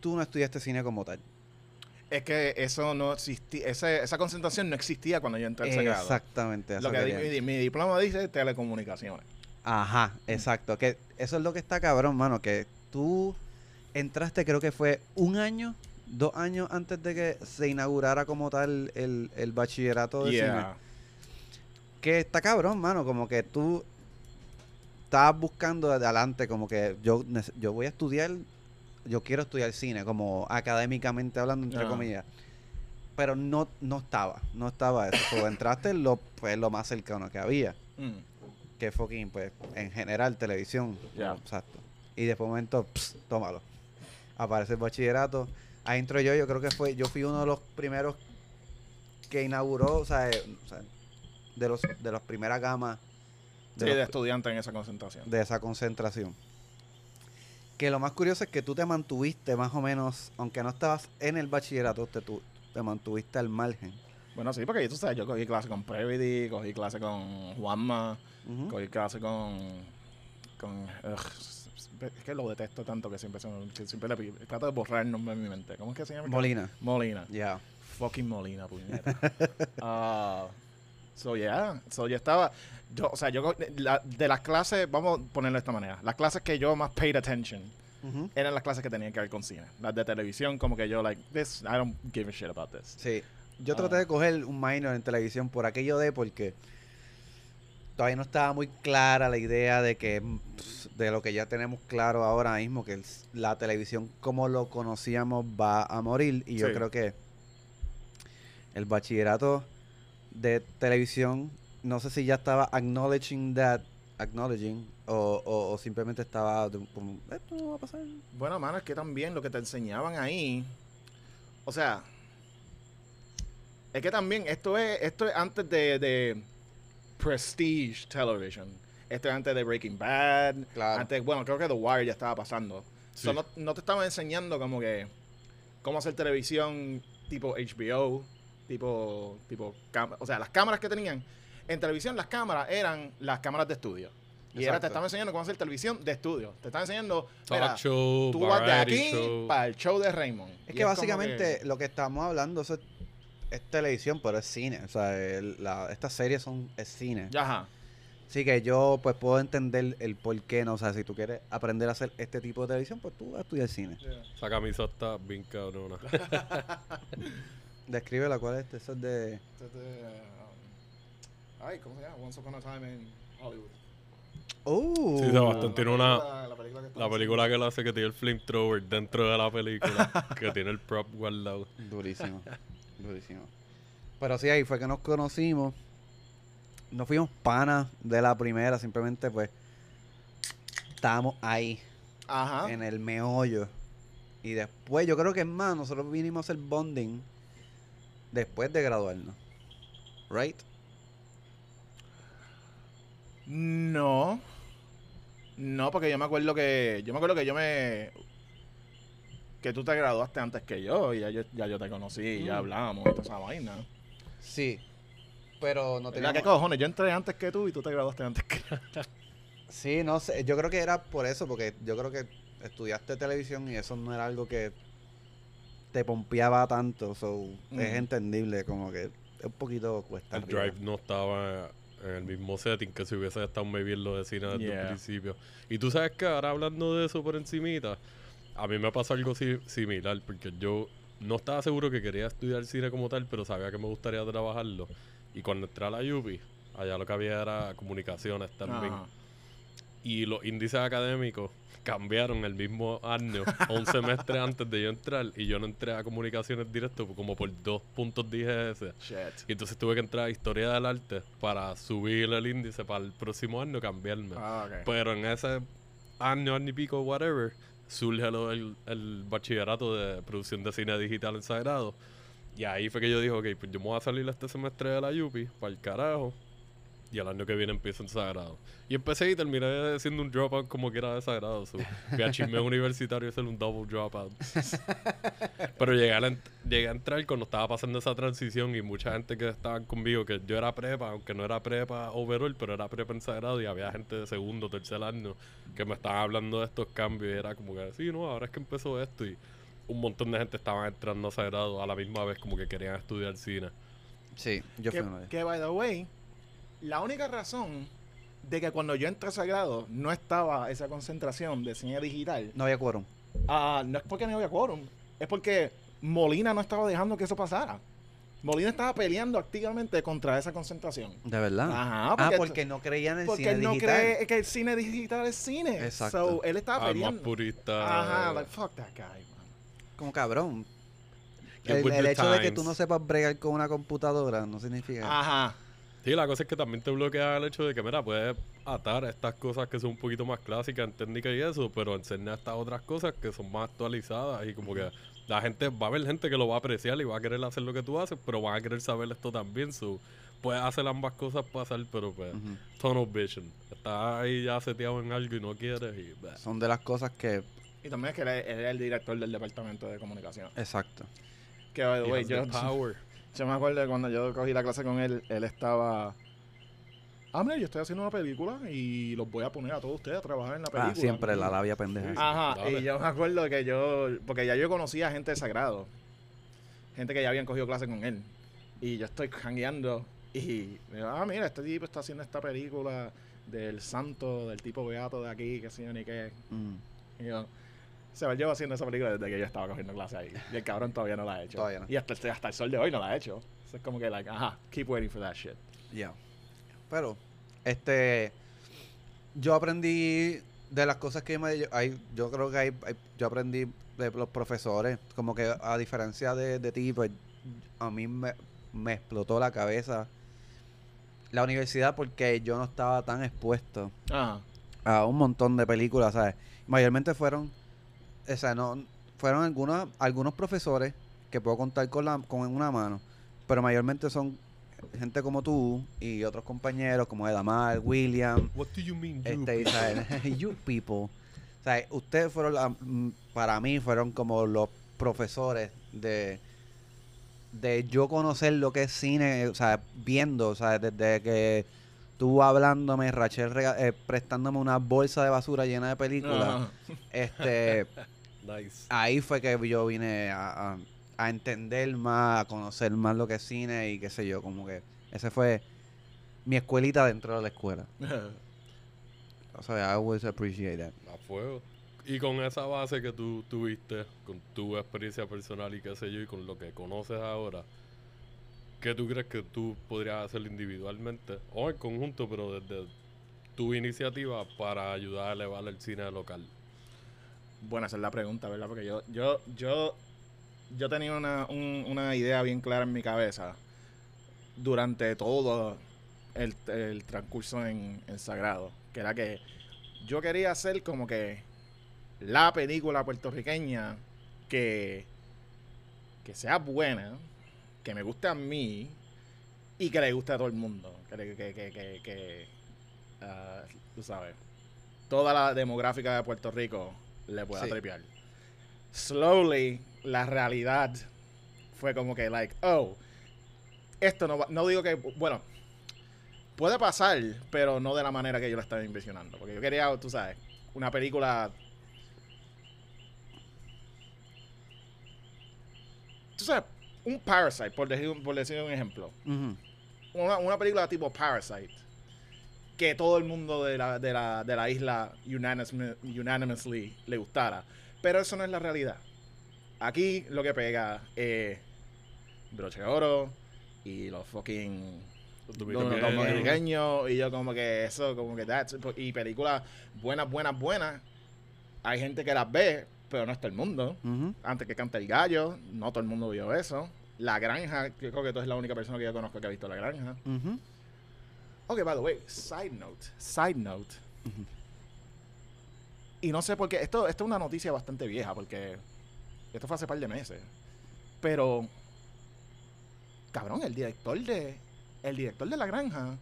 Tú no estudiaste cine como tal. Es que eso no existía, esa concentración no existía cuando yo entré al Sagrado. Exactamente. Lo que di- mi, mi diploma dice telecomunicaciones. Ajá, exacto. Que eso es lo que está cabrón, mano. Que tú entraste, creo que fue un año, dos años antes de que se inaugurara como tal el, el bachillerato de cine. Que está cabrón, mano. Como que tú estabas buscando de adelante, como que yo, yo voy a estudiar, yo quiero estudiar cine, como académicamente hablando, entre comillas. Pero no, no estaba, no estaba eso. So, entraste en lo, pues, lo más cercano que había Mm. que fucking, pues, en general, televisión. Ya. Exacto. Y de momento, pss, tómalo. Aparece el bachillerato. Ahí entro yo, yo creo que fue, yo fui uno de los primeros que inauguró, o sea, eh, o sea, de los de las primeras gamas Sí, de, de estudiante en esa concentración. de esa concentración. Que lo más curioso es que tú te mantuviste más o menos, aunque no estabas en el bachillerato, te, tú, te mantuviste al margen. Bueno, sí, porque tú sabes, yo cogí clase con Previty, cogí clase con Juanma, cogí clase con. con ugh, es que lo detesto tanto que siempre, siempre le trato de borrar el nombre en mi mente. ¿Cómo es que se llama? Molina. Molina. Ya. Fucking Molina, puñeta. Ah, so, yeah. So, yo estaba. Yo, o sea, yo. la- de las clases, vamos a ponerlo de esta manera. Las clases que yo más paid attention eran las clases que tenían que ver con cine. Las de televisión, como que yo, like, this, I don't give a shit about this. Sí. Yo Ah. traté de coger un minor en televisión por aquello de porque todavía no estaba muy clara la idea de que de lo que ya tenemos claro ahora mismo que el la televisión como lo conocíamos va a morir y yo Sí. creo que el bachillerato de televisión no sé si ya estaba acknowledging that acknowledging o, o- o simplemente estaba como esto no va a pasar Bueno, mano, es que también lo que te enseñaban ahí. O sea. Es que también esto es, esto es antes de, de Prestige Television. Esto es antes de Breaking Bad. Claro. Antes, bueno, creo que The Wire ya estaba pasando. Sí. So, no, no te estaban enseñando como que cómo hacer televisión tipo HBO, tipo, tipo, o sea, las cámaras que tenían. En televisión las cámaras eran las cámaras de estudio. Y era, Exacto. te estaban enseñando cómo hacer televisión de estudio. Te estaban enseñando, Talk mira, show, tú vas de aquí show. para el show de Raymond. Es Y que básicamente que- lo que estamos hablando es, es televisión, pero es cine. O sea, el- la- estas series son es cine. Ajá. Así que yo pues puedo entender el por qué no. O sea, si tú quieres aprender a hacer este tipo de televisión, pues tú vas a estudiar cine. Esa camisa está bien cabrona. Describe la cual es este. Eso es de. Este es de, um, ay, ¿cómo se llama? Once Upon a Time in Hollywood. ¡Uh! Sí, Sebastián. tiene una- La película que está La película que él hace que tiene el flamethrower dentro de la película, que tiene el prop guardado. Durísimo. Durísimo. Pero sí, ahí fue que nos conocimos. No fuimos panas de la primera, simplemente pues estábamos ahí, Ajá. en el meollo. Y después, yo creo que es más, nosotros vinimos a hacer bonding después de graduarnos. ¿Right? No. No, porque yo me acuerdo que. Yo me acuerdo que yo me. Que tú te graduaste antes que yo. Y ya yo, ya yo te conocí. Y ya Mm. hablábamos y toda esa vaina. Sí. Pero no ¿Verdad? ¿Qué cojones? Yo entré antes que tú y tú te graduaste antes que. Sí, no sé. Yo creo que era por eso, porque yo creo que estudiaste televisión y eso no era algo que te pompeaba tanto. So, es Mm. entendible, como que es un poquito cuesta. El arriba. drive no estaba en el mismo setting que si hubiese estado maybe en lo de cine desde Yeah. el principio. Y tú sabes que ahora hablando de eso por encimita, a mí me pasó algo si- similar, porque yo no estaba seguro que quería estudiar cine como tal, pero sabía que me gustaría trabajarlo. Y cuando entré a la UPI, allá lo que había era comunicaciones también. Y los índices académicos cambiaron el mismo año, un semestre antes de yo entrar, y yo no entré a comunicaciones directo como por dos puntos dije ese. Y entonces tuve que entrar a Historia del Arte para subir el índice para el próximo año cambiarme. Ah. Pero en ese año, año y pico, whatever, surge lo- el, el bachillerato de producción de cine digital en Sagrado. Y ahí fue que yo dije, ok, pues yo me voy a salir este semestre de la UPI para el carajo. Y el año que viene empiezo en Sagrado. Y empecé y terminé siendo un dropout como que era de Sagrado. So, fui a chisme universitario y hacer un double dropout. Pero llegué a, llegué a entrar cuando estaba pasando esa transición y mucha gente que estaban conmigo, que yo era prepa, aunque no era prepa overall, pero era prepa en Sagrado y había gente de segundo, tercer año que me estaban hablando de estos cambios y era como que, sí, no, ahora es que empezó esto y un montón de gente estaba entrando a Sagrado a la misma vez como que querían estudiar cine. Sí, yo que, fui uno de ellos. que, by the way, la única razón de que cuando yo entré a Sagrado no estaba esa concentración de cine digital, No había quórum. ah, no es porque no había quórum, es porque Molina no estaba dejando que eso pasara. Molina estaba peleando activamente contra esa concentración. ¿De verdad? Ajá, ah, porque- porque no creían en el Porque cine él no digital. cree que el cine digital es cine. Exacto. So, él estaba Ah, más peleando. purista. Ajá, like, fuck that guy, man. Como cabrón. El, hecho de que tú no sepas bregar con una computadora no significa... Ajá. Sí, la cosa es que también te bloquea el hecho de que, mira, puedes atar estas cosas que son un poquito más clásicas en técnica y eso, pero enseñar estas otras cosas que son más actualizadas y como que la gente, va a haber gente que lo va a apreciar y va a querer hacer lo que tú haces, pero van a querer saber esto también, so, puedes hacer ambas cosas pasar, pero pues, Ujú. tunnel vision, estás ahí ya seteado en algo y no quieres y... bah. Son de las cosas que... Y también es que él, es- el director del departamento de comunicación. Exacto. Que, by the He way, yo, the power. Yo me acuerdo de cuando yo cogí la clase con él, él estaba... Ah, mira, yo estoy haciendo una película y los voy a poner a todos ustedes a trabajar en la película. Ah, siempre la labia pendeja. Sí. Ajá, Dale. y yo me acuerdo que yo, porque ya yo conocía gente de Sagrado, gente que ya habían cogido clase con él, y yo estoy jangueando, y me digo, ah, mira, este tipo está haciendo esta película del santo, del tipo beato de aquí, que sé yo ni qué. Mm. Y yo, se va llevo haciendo esa película desde que yo estaba cogiendo clase ahí, y el cabrón todavía no la ha hecho. Todavía no. Y hasta, el- hasta el sol de hoy no la ha hecho. So, es como que, like, ajá, keep waiting for that shit. Ya. Pero, este, yo aprendí de las cosas que me, yo, hay, yo creo que hay, hay- yo aprendí de los profesores, como que a diferencia de, de ti, pues a mí me, me explotó la cabeza la universidad porque yo no estaba tan expuesto Ajá. a un montón de películas, ¿sabes? Mayormente fueron, o sea, no, fueron algunos, algunos profesores que puedo contar con, la, con una mano, pero mayormente son gente como tú y otros compañeros como Edamar, William, What do you mean, you este, Israel, you people. O sea, ustedes fueron, la- para mí, fueron como los profesores de, de yo conocer lo que es cine, o sea, viendo, o sea, desde que tú hablándome, Rachel rega- eh, prestándome una bolsa de basura llena de películas, este, Nice. ahí fue que yo vine a, a- a entender más, a conocer más lo que es cine y qué sé yo, como que ese fue mi escuelita dentro de la escuela. O sea, I always appreciate that. A fuego. Y con esa base que tú tuviste, con tu experiencia personal y qué sé yo, y con lo que conoces ahora, ¿qué tú crees que tú podrías hacer individualmente o en conjunto, pero desde tu iniciativa para ayudar a elevar el cine local? Bueno, es la pregunta, ¿verdad? Porque yo, yo, yo, yo tenía una, un- una idea bien clara en mi cabeza durante todo el, el transcurso en, Sagrado, que era que yo quería hacer como que la película puertorriqueña que, que sea buena, que me guste a mí y que le guste a todo el mundo. Que, que, que- que, ah, tú sabes, toda la demográfica de Puerto Rico le pueda Sí. trepear. Slowly, la realidad fue como que, like, oh, esto no va, no digo que, bueno, puede pasar, pero no de la manera que yo lo estaba envisionando. Porque yo quería, tú sabes, una película. Tú sabes, un Parasite, por decir, un- por decir un ejemplo. Una, una película tipo Parasite. Que todo el mundo de la, de la, de la isla unanimous- unanimously le gustara. Pero eso no es la realidad. Aquí lo que pega es broche de oro y los fucking dominicanos. y yo como que eso como que that's y películas buenas buenas buenas hay gente que las ve pero no es todo el mundo Ujú. antes que cante el gallo no todo el mundo vio eso la granja yo creo que tú eres la única persona que yo conozco que ha visto la granja Ujú. Ok, by the way, side note, side note. Y no sé por qué, esto, esto es una noticia bastante vieja, porque esto fue hace par de meses. Pero, cabrón, el director de, el director de La Granja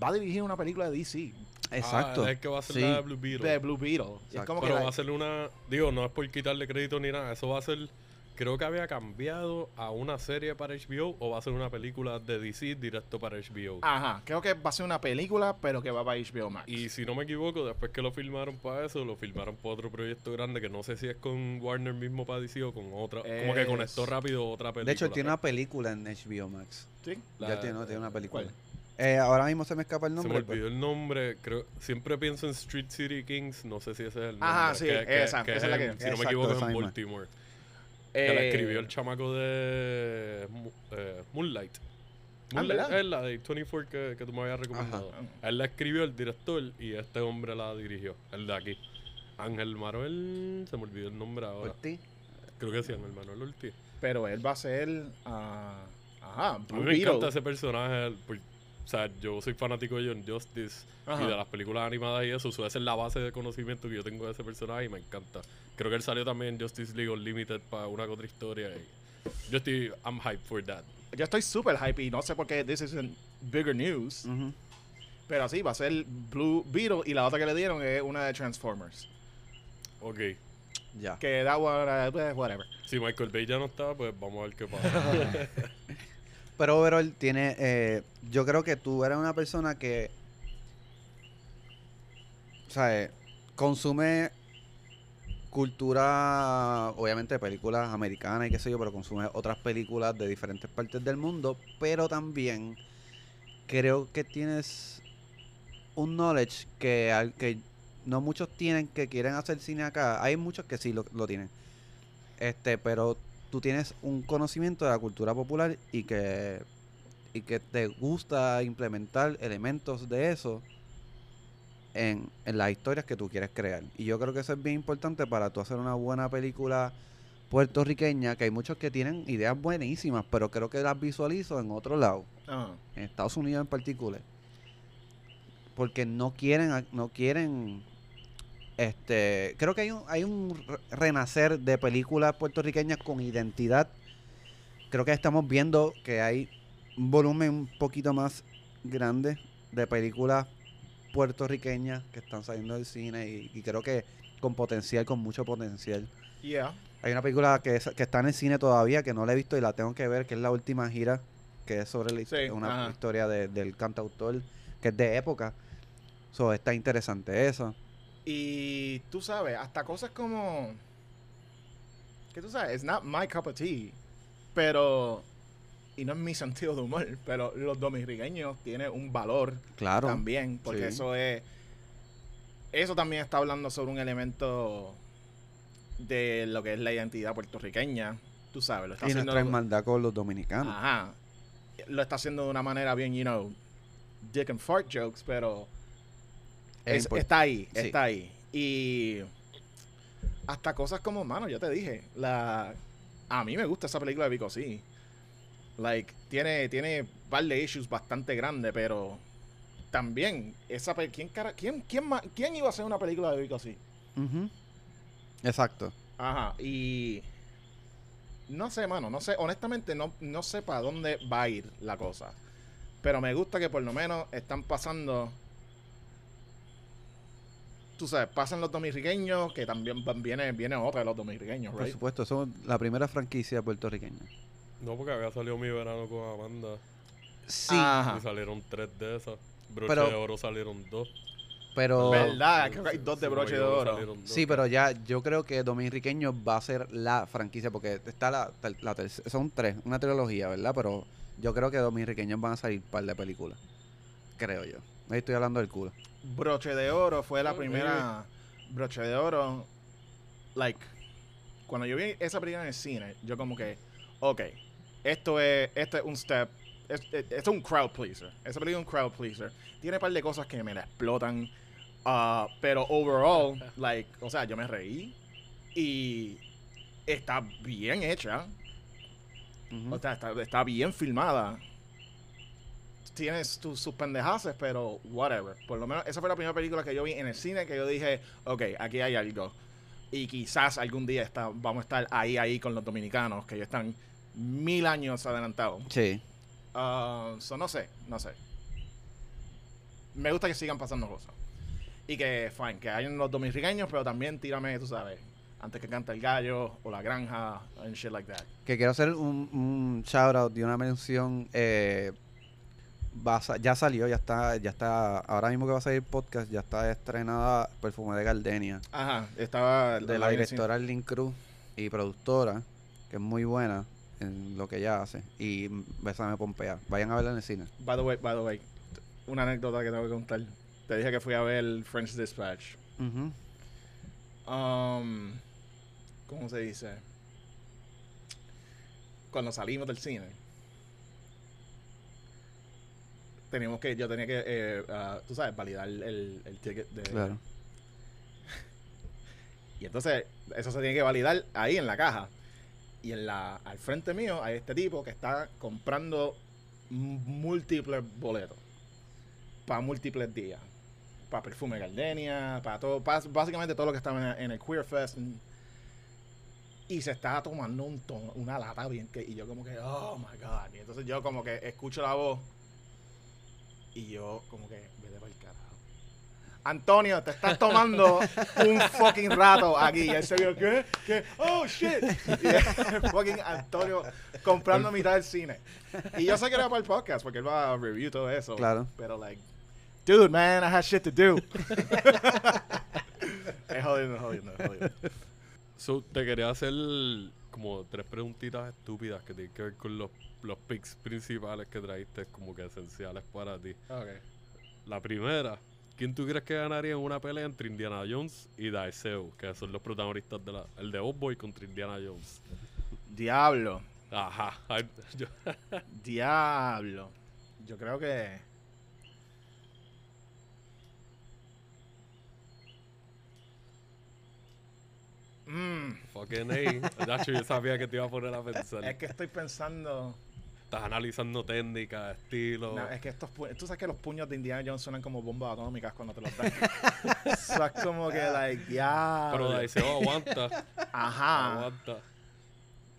va a dirigir una película de DC, Exacto. Ah, es que va a ser Sí. la de Blue Beetle. de Blue Beetle. Es como que, Pero like, va a ser una. Digo, no es por quitarle crédito ni nada. Eso va a ser. Creo que había cambiado a una serie para HBO o va a ser una película de DC directo para HBO. Ajá, creo que va a ser una película, pero que va para HBO Max. Y si no me equivoco, después que lo filmaron para eso, lo filmaron para otro proyecto grande que no sé si es con Warner mismo para DC o con otra. Como que conectó rápido otra película. De hecho, tiene una película en HBO Max. ¿Sí? La- ya tiene, tiene una película. ¿Cuál? Eh, ahora mismo se me escapa el Se me nombre. pues. olvidó el nombre, creo, siempre pienso en Street City Kings, no sé si ese es el nombre. Ajá, sí, que, que- esa, que esa es la que- Si no me equivoco es esa en misma. Baltimore. Que la Eh, escribió el chamaco de eh, Moonlight. Ah, Moonlight es la de 24 que, que tú me habías recomendado. Él la escribió, el director, y este hombre la dirigió, el de aquí. Ángel Manuel, se me olvidó el nombre ahora. Por ti. Creo que sí, Ángel Manuel Ortiz. Pero él va a ser. ah, ajá, A mí Blue me Beetle. encanta ese personaje. el- o sea, yo soy fanático de John Justice Ajá. y de las películas animadas y eso. Eso es la base de conocimiento que yo tengo de ese personaje y me encanta. Creo que él salió también en Justice League Unlimited para una otra historia. Y yo estoy, I'm hyped for that. Yo estoy súper hype y no sé por qué this is bigger news. Pero sí, va a ser Blue Beetle y la otra que le dieron es una de Transformers. Ok. Ya. Que da one, pues, whatever. Si Michael Bay ya no está, pues vamos a ver qué pasa. Pero overall tiene, eh, yo creo que tú eres una persona que, ¿sabes? Consume cultura, obviamente películas americanas y qué sé yo, pero consume otras películas de diferentes partes del mundo, pero también creo que tienes un knowledge que, al- que no muchos tienen que quieren hacer cine acá. Hay muchos que sí lo, lo tienen. Este, pero tú tienes un conocimiento de la cultura popular y que y que te gusta implementar elementos de eso en, en las historias que tú quieres crear. Y yo creo que eso es bien importante para tú hacer una buena película puertorriqueña, que hay muchos que tienen ideas buenísimas, pero creo que las visualizo en otro lado, Ajá. en Estados Unidos en particular. Porque no quieren, no quieren este, creo que hay un, hay un re- renacer de películas puertorriqueñas con identidad. Creo que estamos viendo que hay un volumen un poquito más grande de películas puertorriqueñas que están saliendo del cine y, y creo que con potencial, con mucho potencial. Yeah. Hay una película que, es- que está en el cine todavía que no la he visto y la tengo que ver, que es la última gira, que es sobre la Sí, una ajá. historia de- del cantautor, que es de época. So, está interesante eso. Y tú sabes, hasta cosas como. Que tú sabes, it's not my cup of tea. Pero. Y no es mi sentido de humor, pero los dominicanos tienen un valor Claro. también, porque sí. eso es. Eso también está hablando sobre un elemento de lo que es la identidad puertorriqueña. Tú sabes, lo está Y haciendo. nuestra hermandad con los dominicanos. Ajá. Lo está haciendo de una manera bien, you know, dick and fart jokes, pero Es está ahí, sí. está ahí. Y hasta cosas como, mano, ya te dije, la a mí me gusta esa película de Vico sí. Like, tiene, tiene un par de issues bastante grandes, pero también, esa ¿quién, cara- quién, quién, ma- ¿quién iba a hacer una película de Vico sí? Ujú. Exacto. Ajá, y no sé, mano, no sé, honestamente no, no sé para dónde va a ir la cosa. Pero me gusta que por lo menos están pasando, tú sabes, pasan los dominicanos, que también van- viene, viene otra de los dominicanos, Por right? supuesto, somos la primera franquicia puertorriqueña. No, porque había salido mi verano con Amanda. Sí, Ajá. Y salieron tres de esas. Broche Pero- de oro salieron dos. pero... ¿Verdad? Creo que hay dos de broche de oro. Sí, pero ya yo creo que Dominiqueño va a ser la franquicia porque está la, la terc- son tres, una trilogía, ¿verdad? Pero yo creo que Dominiqueños van a salir un par de películas. Creo yo. Ahí estoy hablando del culo. Broche de Oro fue la Oh, primera. Broche de Oro. Like. Cuando yo vi esa película en el cine, yo como que. Ok. Esto es, esto es un step. es- Esto es un crowd pleaser. Esa película es un crowd pleaser. Tiene un par de cosas que me la explotan. ah, pero overall, like, o sea, yo me reí. Y está bien hecha. O sea, está, está bien filmada. Tienes tus, sus pendejaces, pero whatever. Por lo menos, esa fue la primera película que yo vi en el cine que yo dije, ok, aquí hay algo. Y quizás algún día está, vamos a estar ahí, ahí con los dominicanos, que ellos están mil años adelantados. Sí. Ah, so, no sé, no sé. Me gusta que sigan pasando cosas. Y que, fine, que hayan los dominicanos, pero también tírame, tú sabes, antes que canta el gallo o la granja, and shit like that. Que quiero hacer un, un shout out de una mención. eh, va a ya salió, ya está, ya está. Ahora mismo que va a salir podcast, ya está estrenada Perfume de Gardenia. Ajá, estaba de la directora Lynn Cruz y productora, que es muy buena en lo que ella hace. Y Bésame Pompea. Vayan a verla en el cine. By the way, by the way, una anécdota que tengo que contar. Te dije que fui a ver French Dispatch. Um, ¿Cómo se dice? Cuando salimos del cine, teníamos que, yo tenía que, eh, ah, tú sabes, validar el, el ticket de... Claro. Y entonces, eso se tiene que validar ahí en la caja. Y en la, al frente mío hay este tipo que está comprando múltiples boletos. Para múltiples días. Para Perfume Gardenia, para todo, pa- básicamente todo lo que estaba en, en el Queer Fest. Y se estaba tomando un ton- una lata bien que, y yo como que, oh my god. Y entonces yo como que escucho la voz. Y yo como que, vete para el carajo. Antonio, te estás tomando un fucking rato aquí. Y él se vio, ¿qué? ¿Qué? Oh, shit. Y el fucking Antonio comprando mitad del cine. Y yo sé que era para el podcast, porque él va a review todo eso. Claro. Pero, like, dude, man, I had shit to do. es jodiendo, es jodiendo, es jodiendo. So, te quería hacer como tres preguntitas estúpidas que tienen que ver con los, los picks principales que traíste como que esenciales para ti. Okay. La primera, ¿quién tú crees que ganaría en una pelea entre Indiana Jones y Daiseo? Que son los protagonistas de la... El de Boy contra Indiana Jones. Diablo. Ajá. Ay, yo- Diablo. Yo creo que. Mm, fucking A. Yo sabía que te iba a poner a pensar. es que estoy pensando. Estás analizando técnicas, estilo. No, es que estos pu- Tú sabes que los puños de Indiana Jones suenan como bombas atómicas cuando te los dan. Eso es como que, like, ya. Pero Daiseo aguanta. Ajá. Aguanta.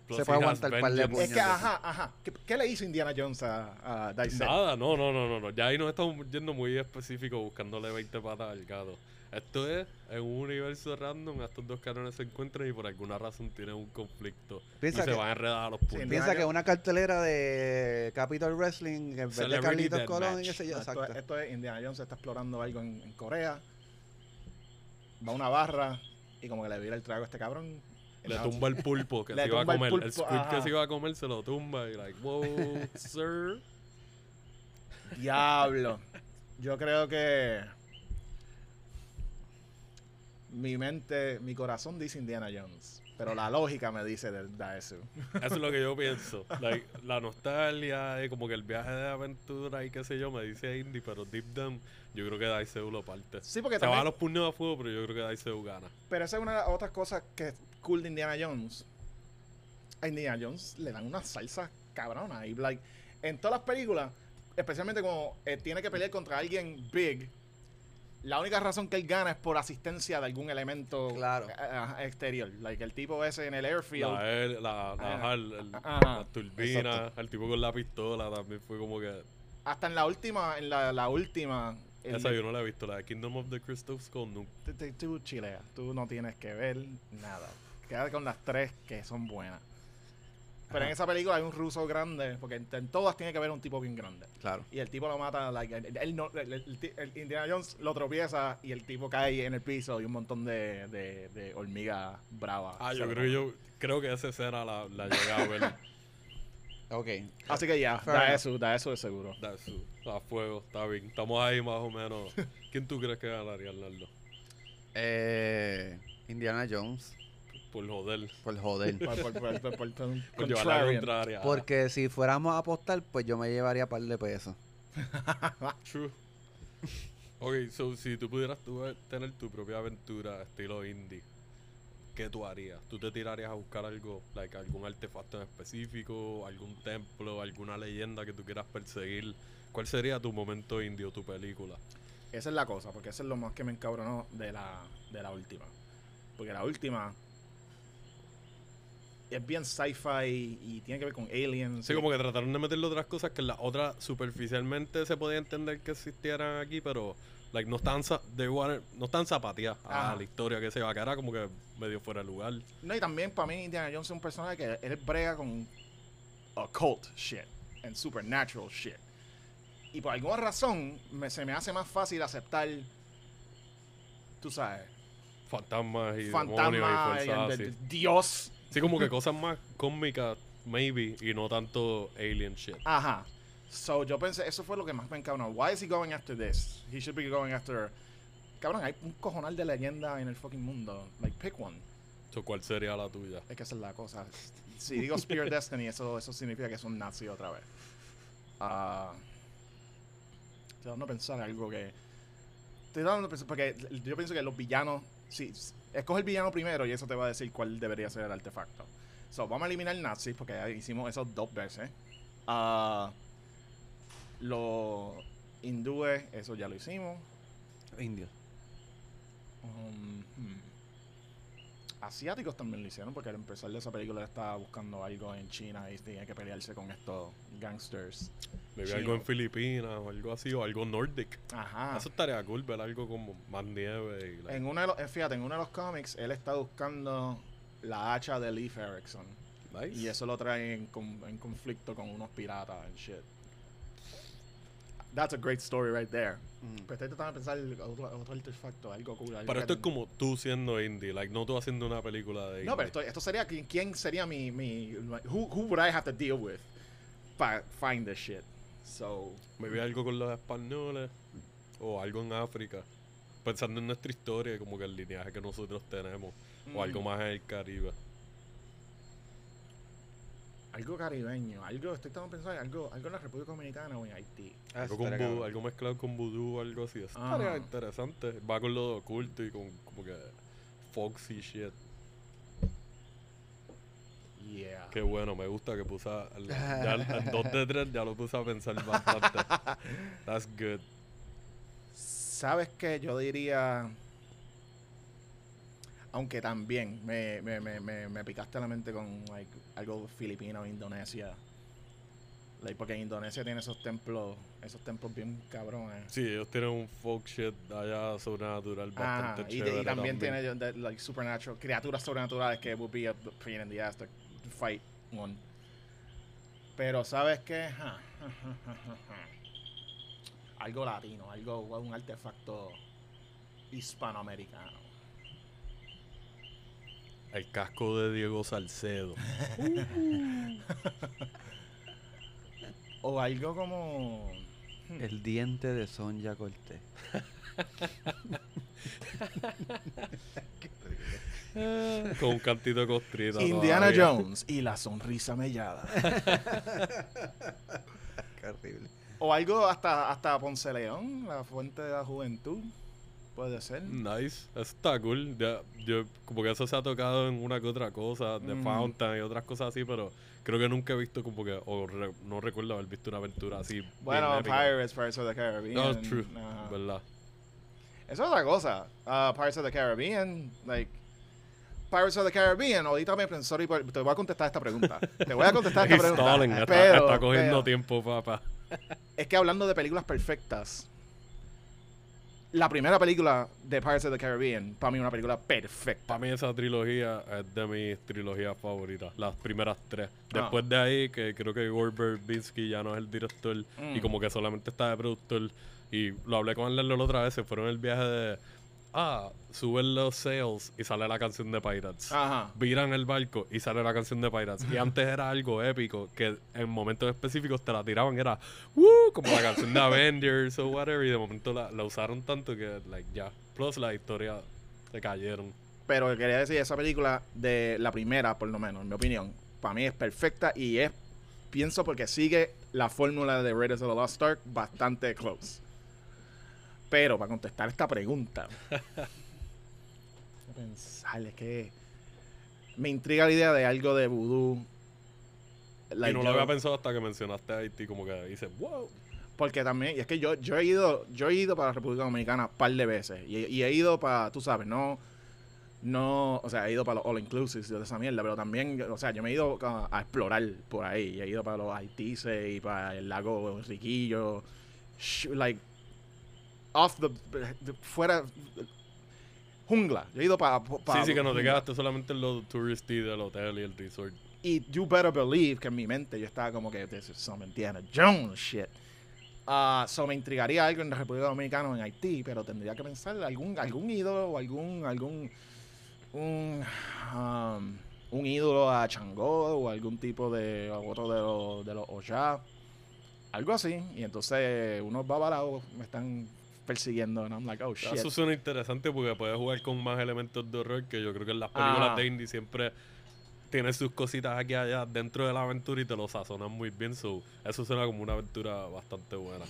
Se puede aguantar par de vengeance. Es que, ajá, ajá. ¿Qué, qué le hizo Indiana Jones a, a? Nada, no, no, no, no, no. Ya ahí nos estamos yendo muy específico buscándole 20 patas al gato. Esto es en un universo random, estos dos canales se encuentran y por alguna razón tienen un conflicto. Piensa y se que- van a enredar a los Sí, puntos. Piensa que una cartelera de Capitol Wrestling, en vez de Carlitos. Colón y sé yo, esto, exacto. es, esto es Indiana Jones está explorando algo en, en Corea. Va a una barra y como que le vira el trago a este cabrón. Le tumba el pulpo que se iba a el comer. El, pulpo, squid que se iba a comer se lo tumba y like, wow, sir. Diablo. Yo creo que mi mente, mi corazón dice Indiana Jones, pero la lógica me dice del Daesu. Eso es lo que yo pienso. Like, la nostalgia, eh, como que el viaje de aventura y qué sé yo, me dice Indy, pero deep down, yo creo que Daiseu lo parte. Sí, porque Se va a también, los puños a fuego, pero yo creo que Daiseu gana. pero esa es una de las otras cosas que es cool de Indiana Jones. A Indiana Jones le dan una salsa cabrona y like en todas las películas, especialmente como eh, tiene que pelear contra alguien big. La única razón que él gana es por asistencia de algún elemento Claro. eh, exterior. Like el tipo ese en el airfield. La, el- la, la, el- el- la turbina, Exacto. el tipo con la pistola también fue como que... Hasta en la última, en la, la última. el- Esa yo no la he visto, la de Kingdom of the Crystal Skull tú- tú chileas, tú no tienes que ver nada. Quédate con las tres que son buenas. Pero en esa película hay un ruso grande, porque en, en todas tiene que haber un tipo bien grande. Claro. Y el tipo lo mata, like, él- él no- el, el- el- el Indiana Jones lo tropieza y el tipo cae en el piso y un montón de, de, de hormigas bravas. Ah, yo creo que yo creo que esa escena la, la llegué a ver. Ok. Así que ya, Fair da enough. eso, da eso de seguro. Da su- a fuego, está bien. Estamos ahí más o menos. ¿Quién tú crees que ganaría, Arnaldo? Eh, Indiana Jones, Por joder. por joder. Por, por, por, por- por- por un Por llevar la contraria. Porque si fuéramos a apostar, pues yo me llevaría par de pesos. True. Ok, so si tú pudieras tú, tener tu propia aventura estilo indie, ¿qué tú harías? ¿Tú te tirarías a buscar algo, like algún artefacto en específico, algún templo, alguna leyenda que tú quieras perseguir? ¿Cuál sería tu momento indie o tu película? Esa es la cosa, porque eso es lo más que me encabronó de la, de la última. Porque la última es bien sci-fi y tiene que ver con aliens. Sí, como que trataron de meterle otras cosas que en la otra superficialmente se podía entender que existieran aquí, pero like, no están wanted- no están zapateadas a la historia que se va a quedar como que medio fuera de lugar. No, y también para mí Indiana Jones es un personaje que él brega con occult shit and supernatural shit. Y por alguna razón me- se me hace más fácil aceptar, tú sabes, Fantasmas y demonios y y fuerzas el- así. el- Dios. Sí, como que cosas más cómicas, maybe, y no tanto alien shit. Ajá. So yo pensé, eso fue lo que más me encabronó. Why is he going after this? He should be going after. Cabrón, hay un cojonal de leyenda en el fucking mundo. Like, pick one. So, ¿Cuál sería la tuya? Es que esa es la cosa. Si digo Spear Destiny, eso, eso significa que son nazi otra vez. Ah. estoy dando a pensar algo que. Estoy dando a pensar, porque yo pienso que los villanos. Sí, escoge el villano primero y eso te va a decir cuál debería ser el artefacto. So, vamos a eliminar nazis porque ya hicimos eso dos veces. Ah. los hindúes, eso ya lo hicimos. Indio. Um, hmm. Asiáticos también lo hicieron porque al empezar de esa película él estaba buscando algo en China y tenía que pelearse con estos gangsters. Chino. algo en Filipinas o algo así, o algo nordic. Ajá. Eso estaría cool, ver algo como más nieve y En uno de los, eh, fíjate, en uno de los cómics él está buscando la hacha de Leif Erikson nice. y eso lo trae en, en conflicto con unos piratas and shit. That's a great story right there. Mm. Pero estoy tratando de pensar otro, otro artefacto, algo cool. algo Pero esto es como tú siendo indie, like no tú haciendo una película de indie. No, pero esto, esto sería qui- quién sería mi, mi who, who would I have to deal with para find this shit. So, Maybe algo con los españoles o algo en África. Pensando en nuestra historia, como que el lineaje que nosotros tenemos. O algo mm, más en el Caribe. Algo caribeño, algo estoy de pensar algo algo en la República Dominicana o en Haití. Ah, Algo, con vudú, algo mezclado con vudú o algo así. Eso Ajá. estaría interesante. Va con lo de oculto y con como que foxy shit. Yeah. Qué bueno, me gusta que puse al- ya al- al 2 de 3 ya lo puse a pensar bastante. That's good. ¿Sabes qué? Yo diría aunque también me, me, me, me, me picaste la mente con like, algo filipino, Indonesia. Like, porque en Indonesia tiene esos templos, esos templos bien cabrones. Sí, ellos tienen un folk shit allá sobrenatural Ajá, bastante y, chévere. y también tiene de- like supernatural, criaturas sobrenaturales que would be a pain in the ass to fight one. Pero sabes qué, algo latino, algo un artefacto hispanoamericano. El casco de Diego Salcedo. O algo como El diente de Sonja Cortés. con un cantito de costrita. Indiana todavía. Jones y la sonrisa mellada. Qué horrible. O algo hasta hasta Ponce León, la fuente de la juventud. Puede ser. Nice, eso está cool. Ya, yo, como que eso se ha tocado en una que otra cosa, de Mm. Fountain y otras cosas así, pero creo que nunca he visto como que, o re- no recuerdo haber visto una aventura así. Bueno. Pirates, Pirates of the Caribbean. No, true, Ajá. ¿verdad? Eso es otra cosa. Ah, Pirates of the Caribbean, like. Pirates of the Caribbean, ahorita me sorry, por- te voy a contestar esta pregunta. Te voy a contestar esta pregunta. stalling, está, pero, está cogiendo pero, tiempo, papá. Es que hablando de películas perfectas, la primera película de Pirates of the Caribbean, para mí, es una película perfecta. Para mí esa trilogía es de mis trilogías favoritas, las primeras tres. Ah. Después de ahí, que creo que Gore Verbinski ya no es el director y Mm. como que solamente está de productor. Y lo hablé con él la otra vez, se fueron el viaje de, ah, suben los sales y sale la canción de Pirates. Ajá. Viran el barco y sale la canción de Pirates. Y antes era algo épico que en momentos específicos te la tiraban, era "Woo", como la canción de Avengers o whatever. Y de momento la, la usaron tanto que, like, ya. Plus la historia se cayeron. Pero quería decir, esa película de la primera, por lo menos, en mi opinión, para mí es perfecta y es, pienso porque sigue la fórmula de Raiders of the Lost Ark bastante close. Pero para contestar esta pregunta, pensar, es que me intriga la idea de algo de voodoo. Like, y no yo- lo había pensado hasta que mencionaste a Haití, como que dices, wow. Porque también, y es que yo, yo he ido, yo he ido para la República Dominicana un par de veces. Y, y he ido para, tú sabes, no, no, o sea, he ido para los all inclusives de esa mierda, pero también, o sea, yo me he ido a, a explorar por ahí. Y he ido para los Haitises y para el lago Riquillo. like, off the, fuera, jungla. Yo he ido para... sí, sí, que no te quedaste solamente en los touristy del hotel y el resort. Y you better believe que en mi mente yo estaba como que this is some Indiana Jones shit. Ah, so me intrigaría algo en la República Dominicana o en Haití, pero tendría que pensar algún algún ídolo o algún algún un, um, un ídolo a Changó o algún tipo de otro de los de los Oya. Algo así. Y entonces unos babalaos me están persiguiendo. And I'm like, oh shit. Eso suena interesante porque puedes jugar con más elementos de horror que yo creo que en las películas de indie siempre tiene sus cositas aquí allá dentro de la aventura y te lo sazonan muy bien. So, eso suena como una aventura bastante buena.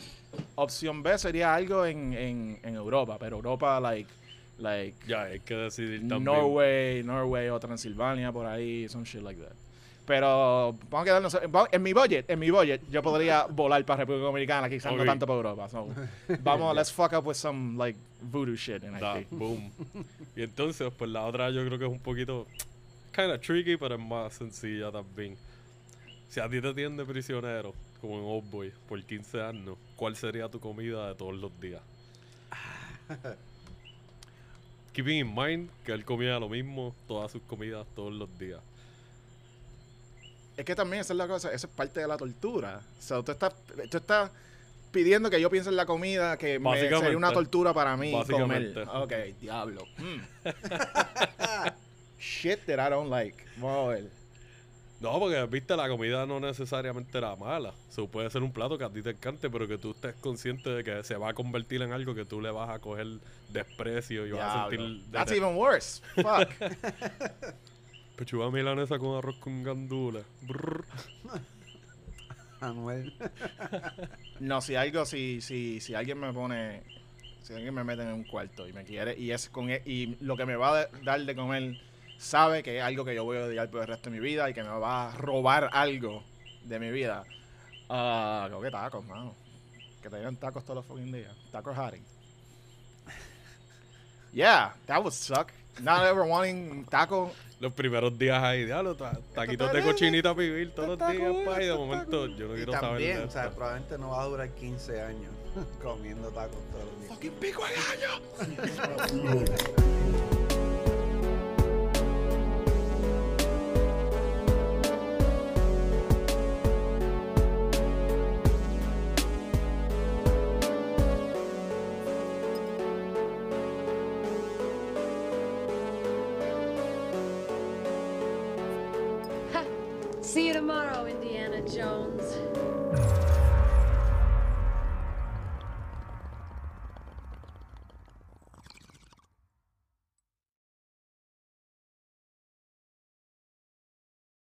Opción B sería algo en, en, en Europa, pero Europa, like, like Ya, hay que decidir también. Norway, Norway o Transilvania, por ahí, some shit like that. Pero vamos a quedarnos en mi budget, en mi budget, yo podría volar para República Dominicana, quizás Ok. no tanto para Europa. So, vamos, let's fuck up with some like voodoo shit in Da, Haití. boom. y entonces, pues la otra yo creo que es un poquito kind of tricky, pero es más sencilla también. Si a ti te tienen de prisionero, como en Old Boy, por 15 años, ¿cuál sería tu comida de todos los días? Keeping in mind que él comía lo mismo, todas sus comidas todos los días. Es que también esa es la cosa, esa es parte de la tortura. O sea, tú estás, tú estás pidiendo que yo piense en la comida que me- sería una tortura para mí comer. Ok, diablo. Mm. Shit that I don't like. Vamos a ver. No, porque viste, la comida no necesariamente era mala. So, puede ser un plato que a ti te encante, pero que tú estés consciente de que se va a convertir en algo que tú le vas a coger desprecio y vas a sentir. That's even worse. Fuck. Pechuga milanesa con arroz con gandules. Anuel. No, si algo, si, si, si alguien me pone, si alguien me mete en un cuarto y me quiere, y es con e- y lo que me va a dar de comer, sabe que es algo que yo voy a odiar por el resto de mi vida y que me va a robar algo de mi vida. Ah, creo que tacos, mano. Que te dieran tacos todos los fucking días. Tacos Harry. Yeah, that would suck. Not ever wanting taco. Los primeros días ahí, diablo, ta- taquitos de cochinita pibil todos los días, pa, y de momento yo no quiero saber también, o sea, esto. probablemente no va a durar 15 años comiendo tacos todos los días. Fucking pico de gallo. Jones.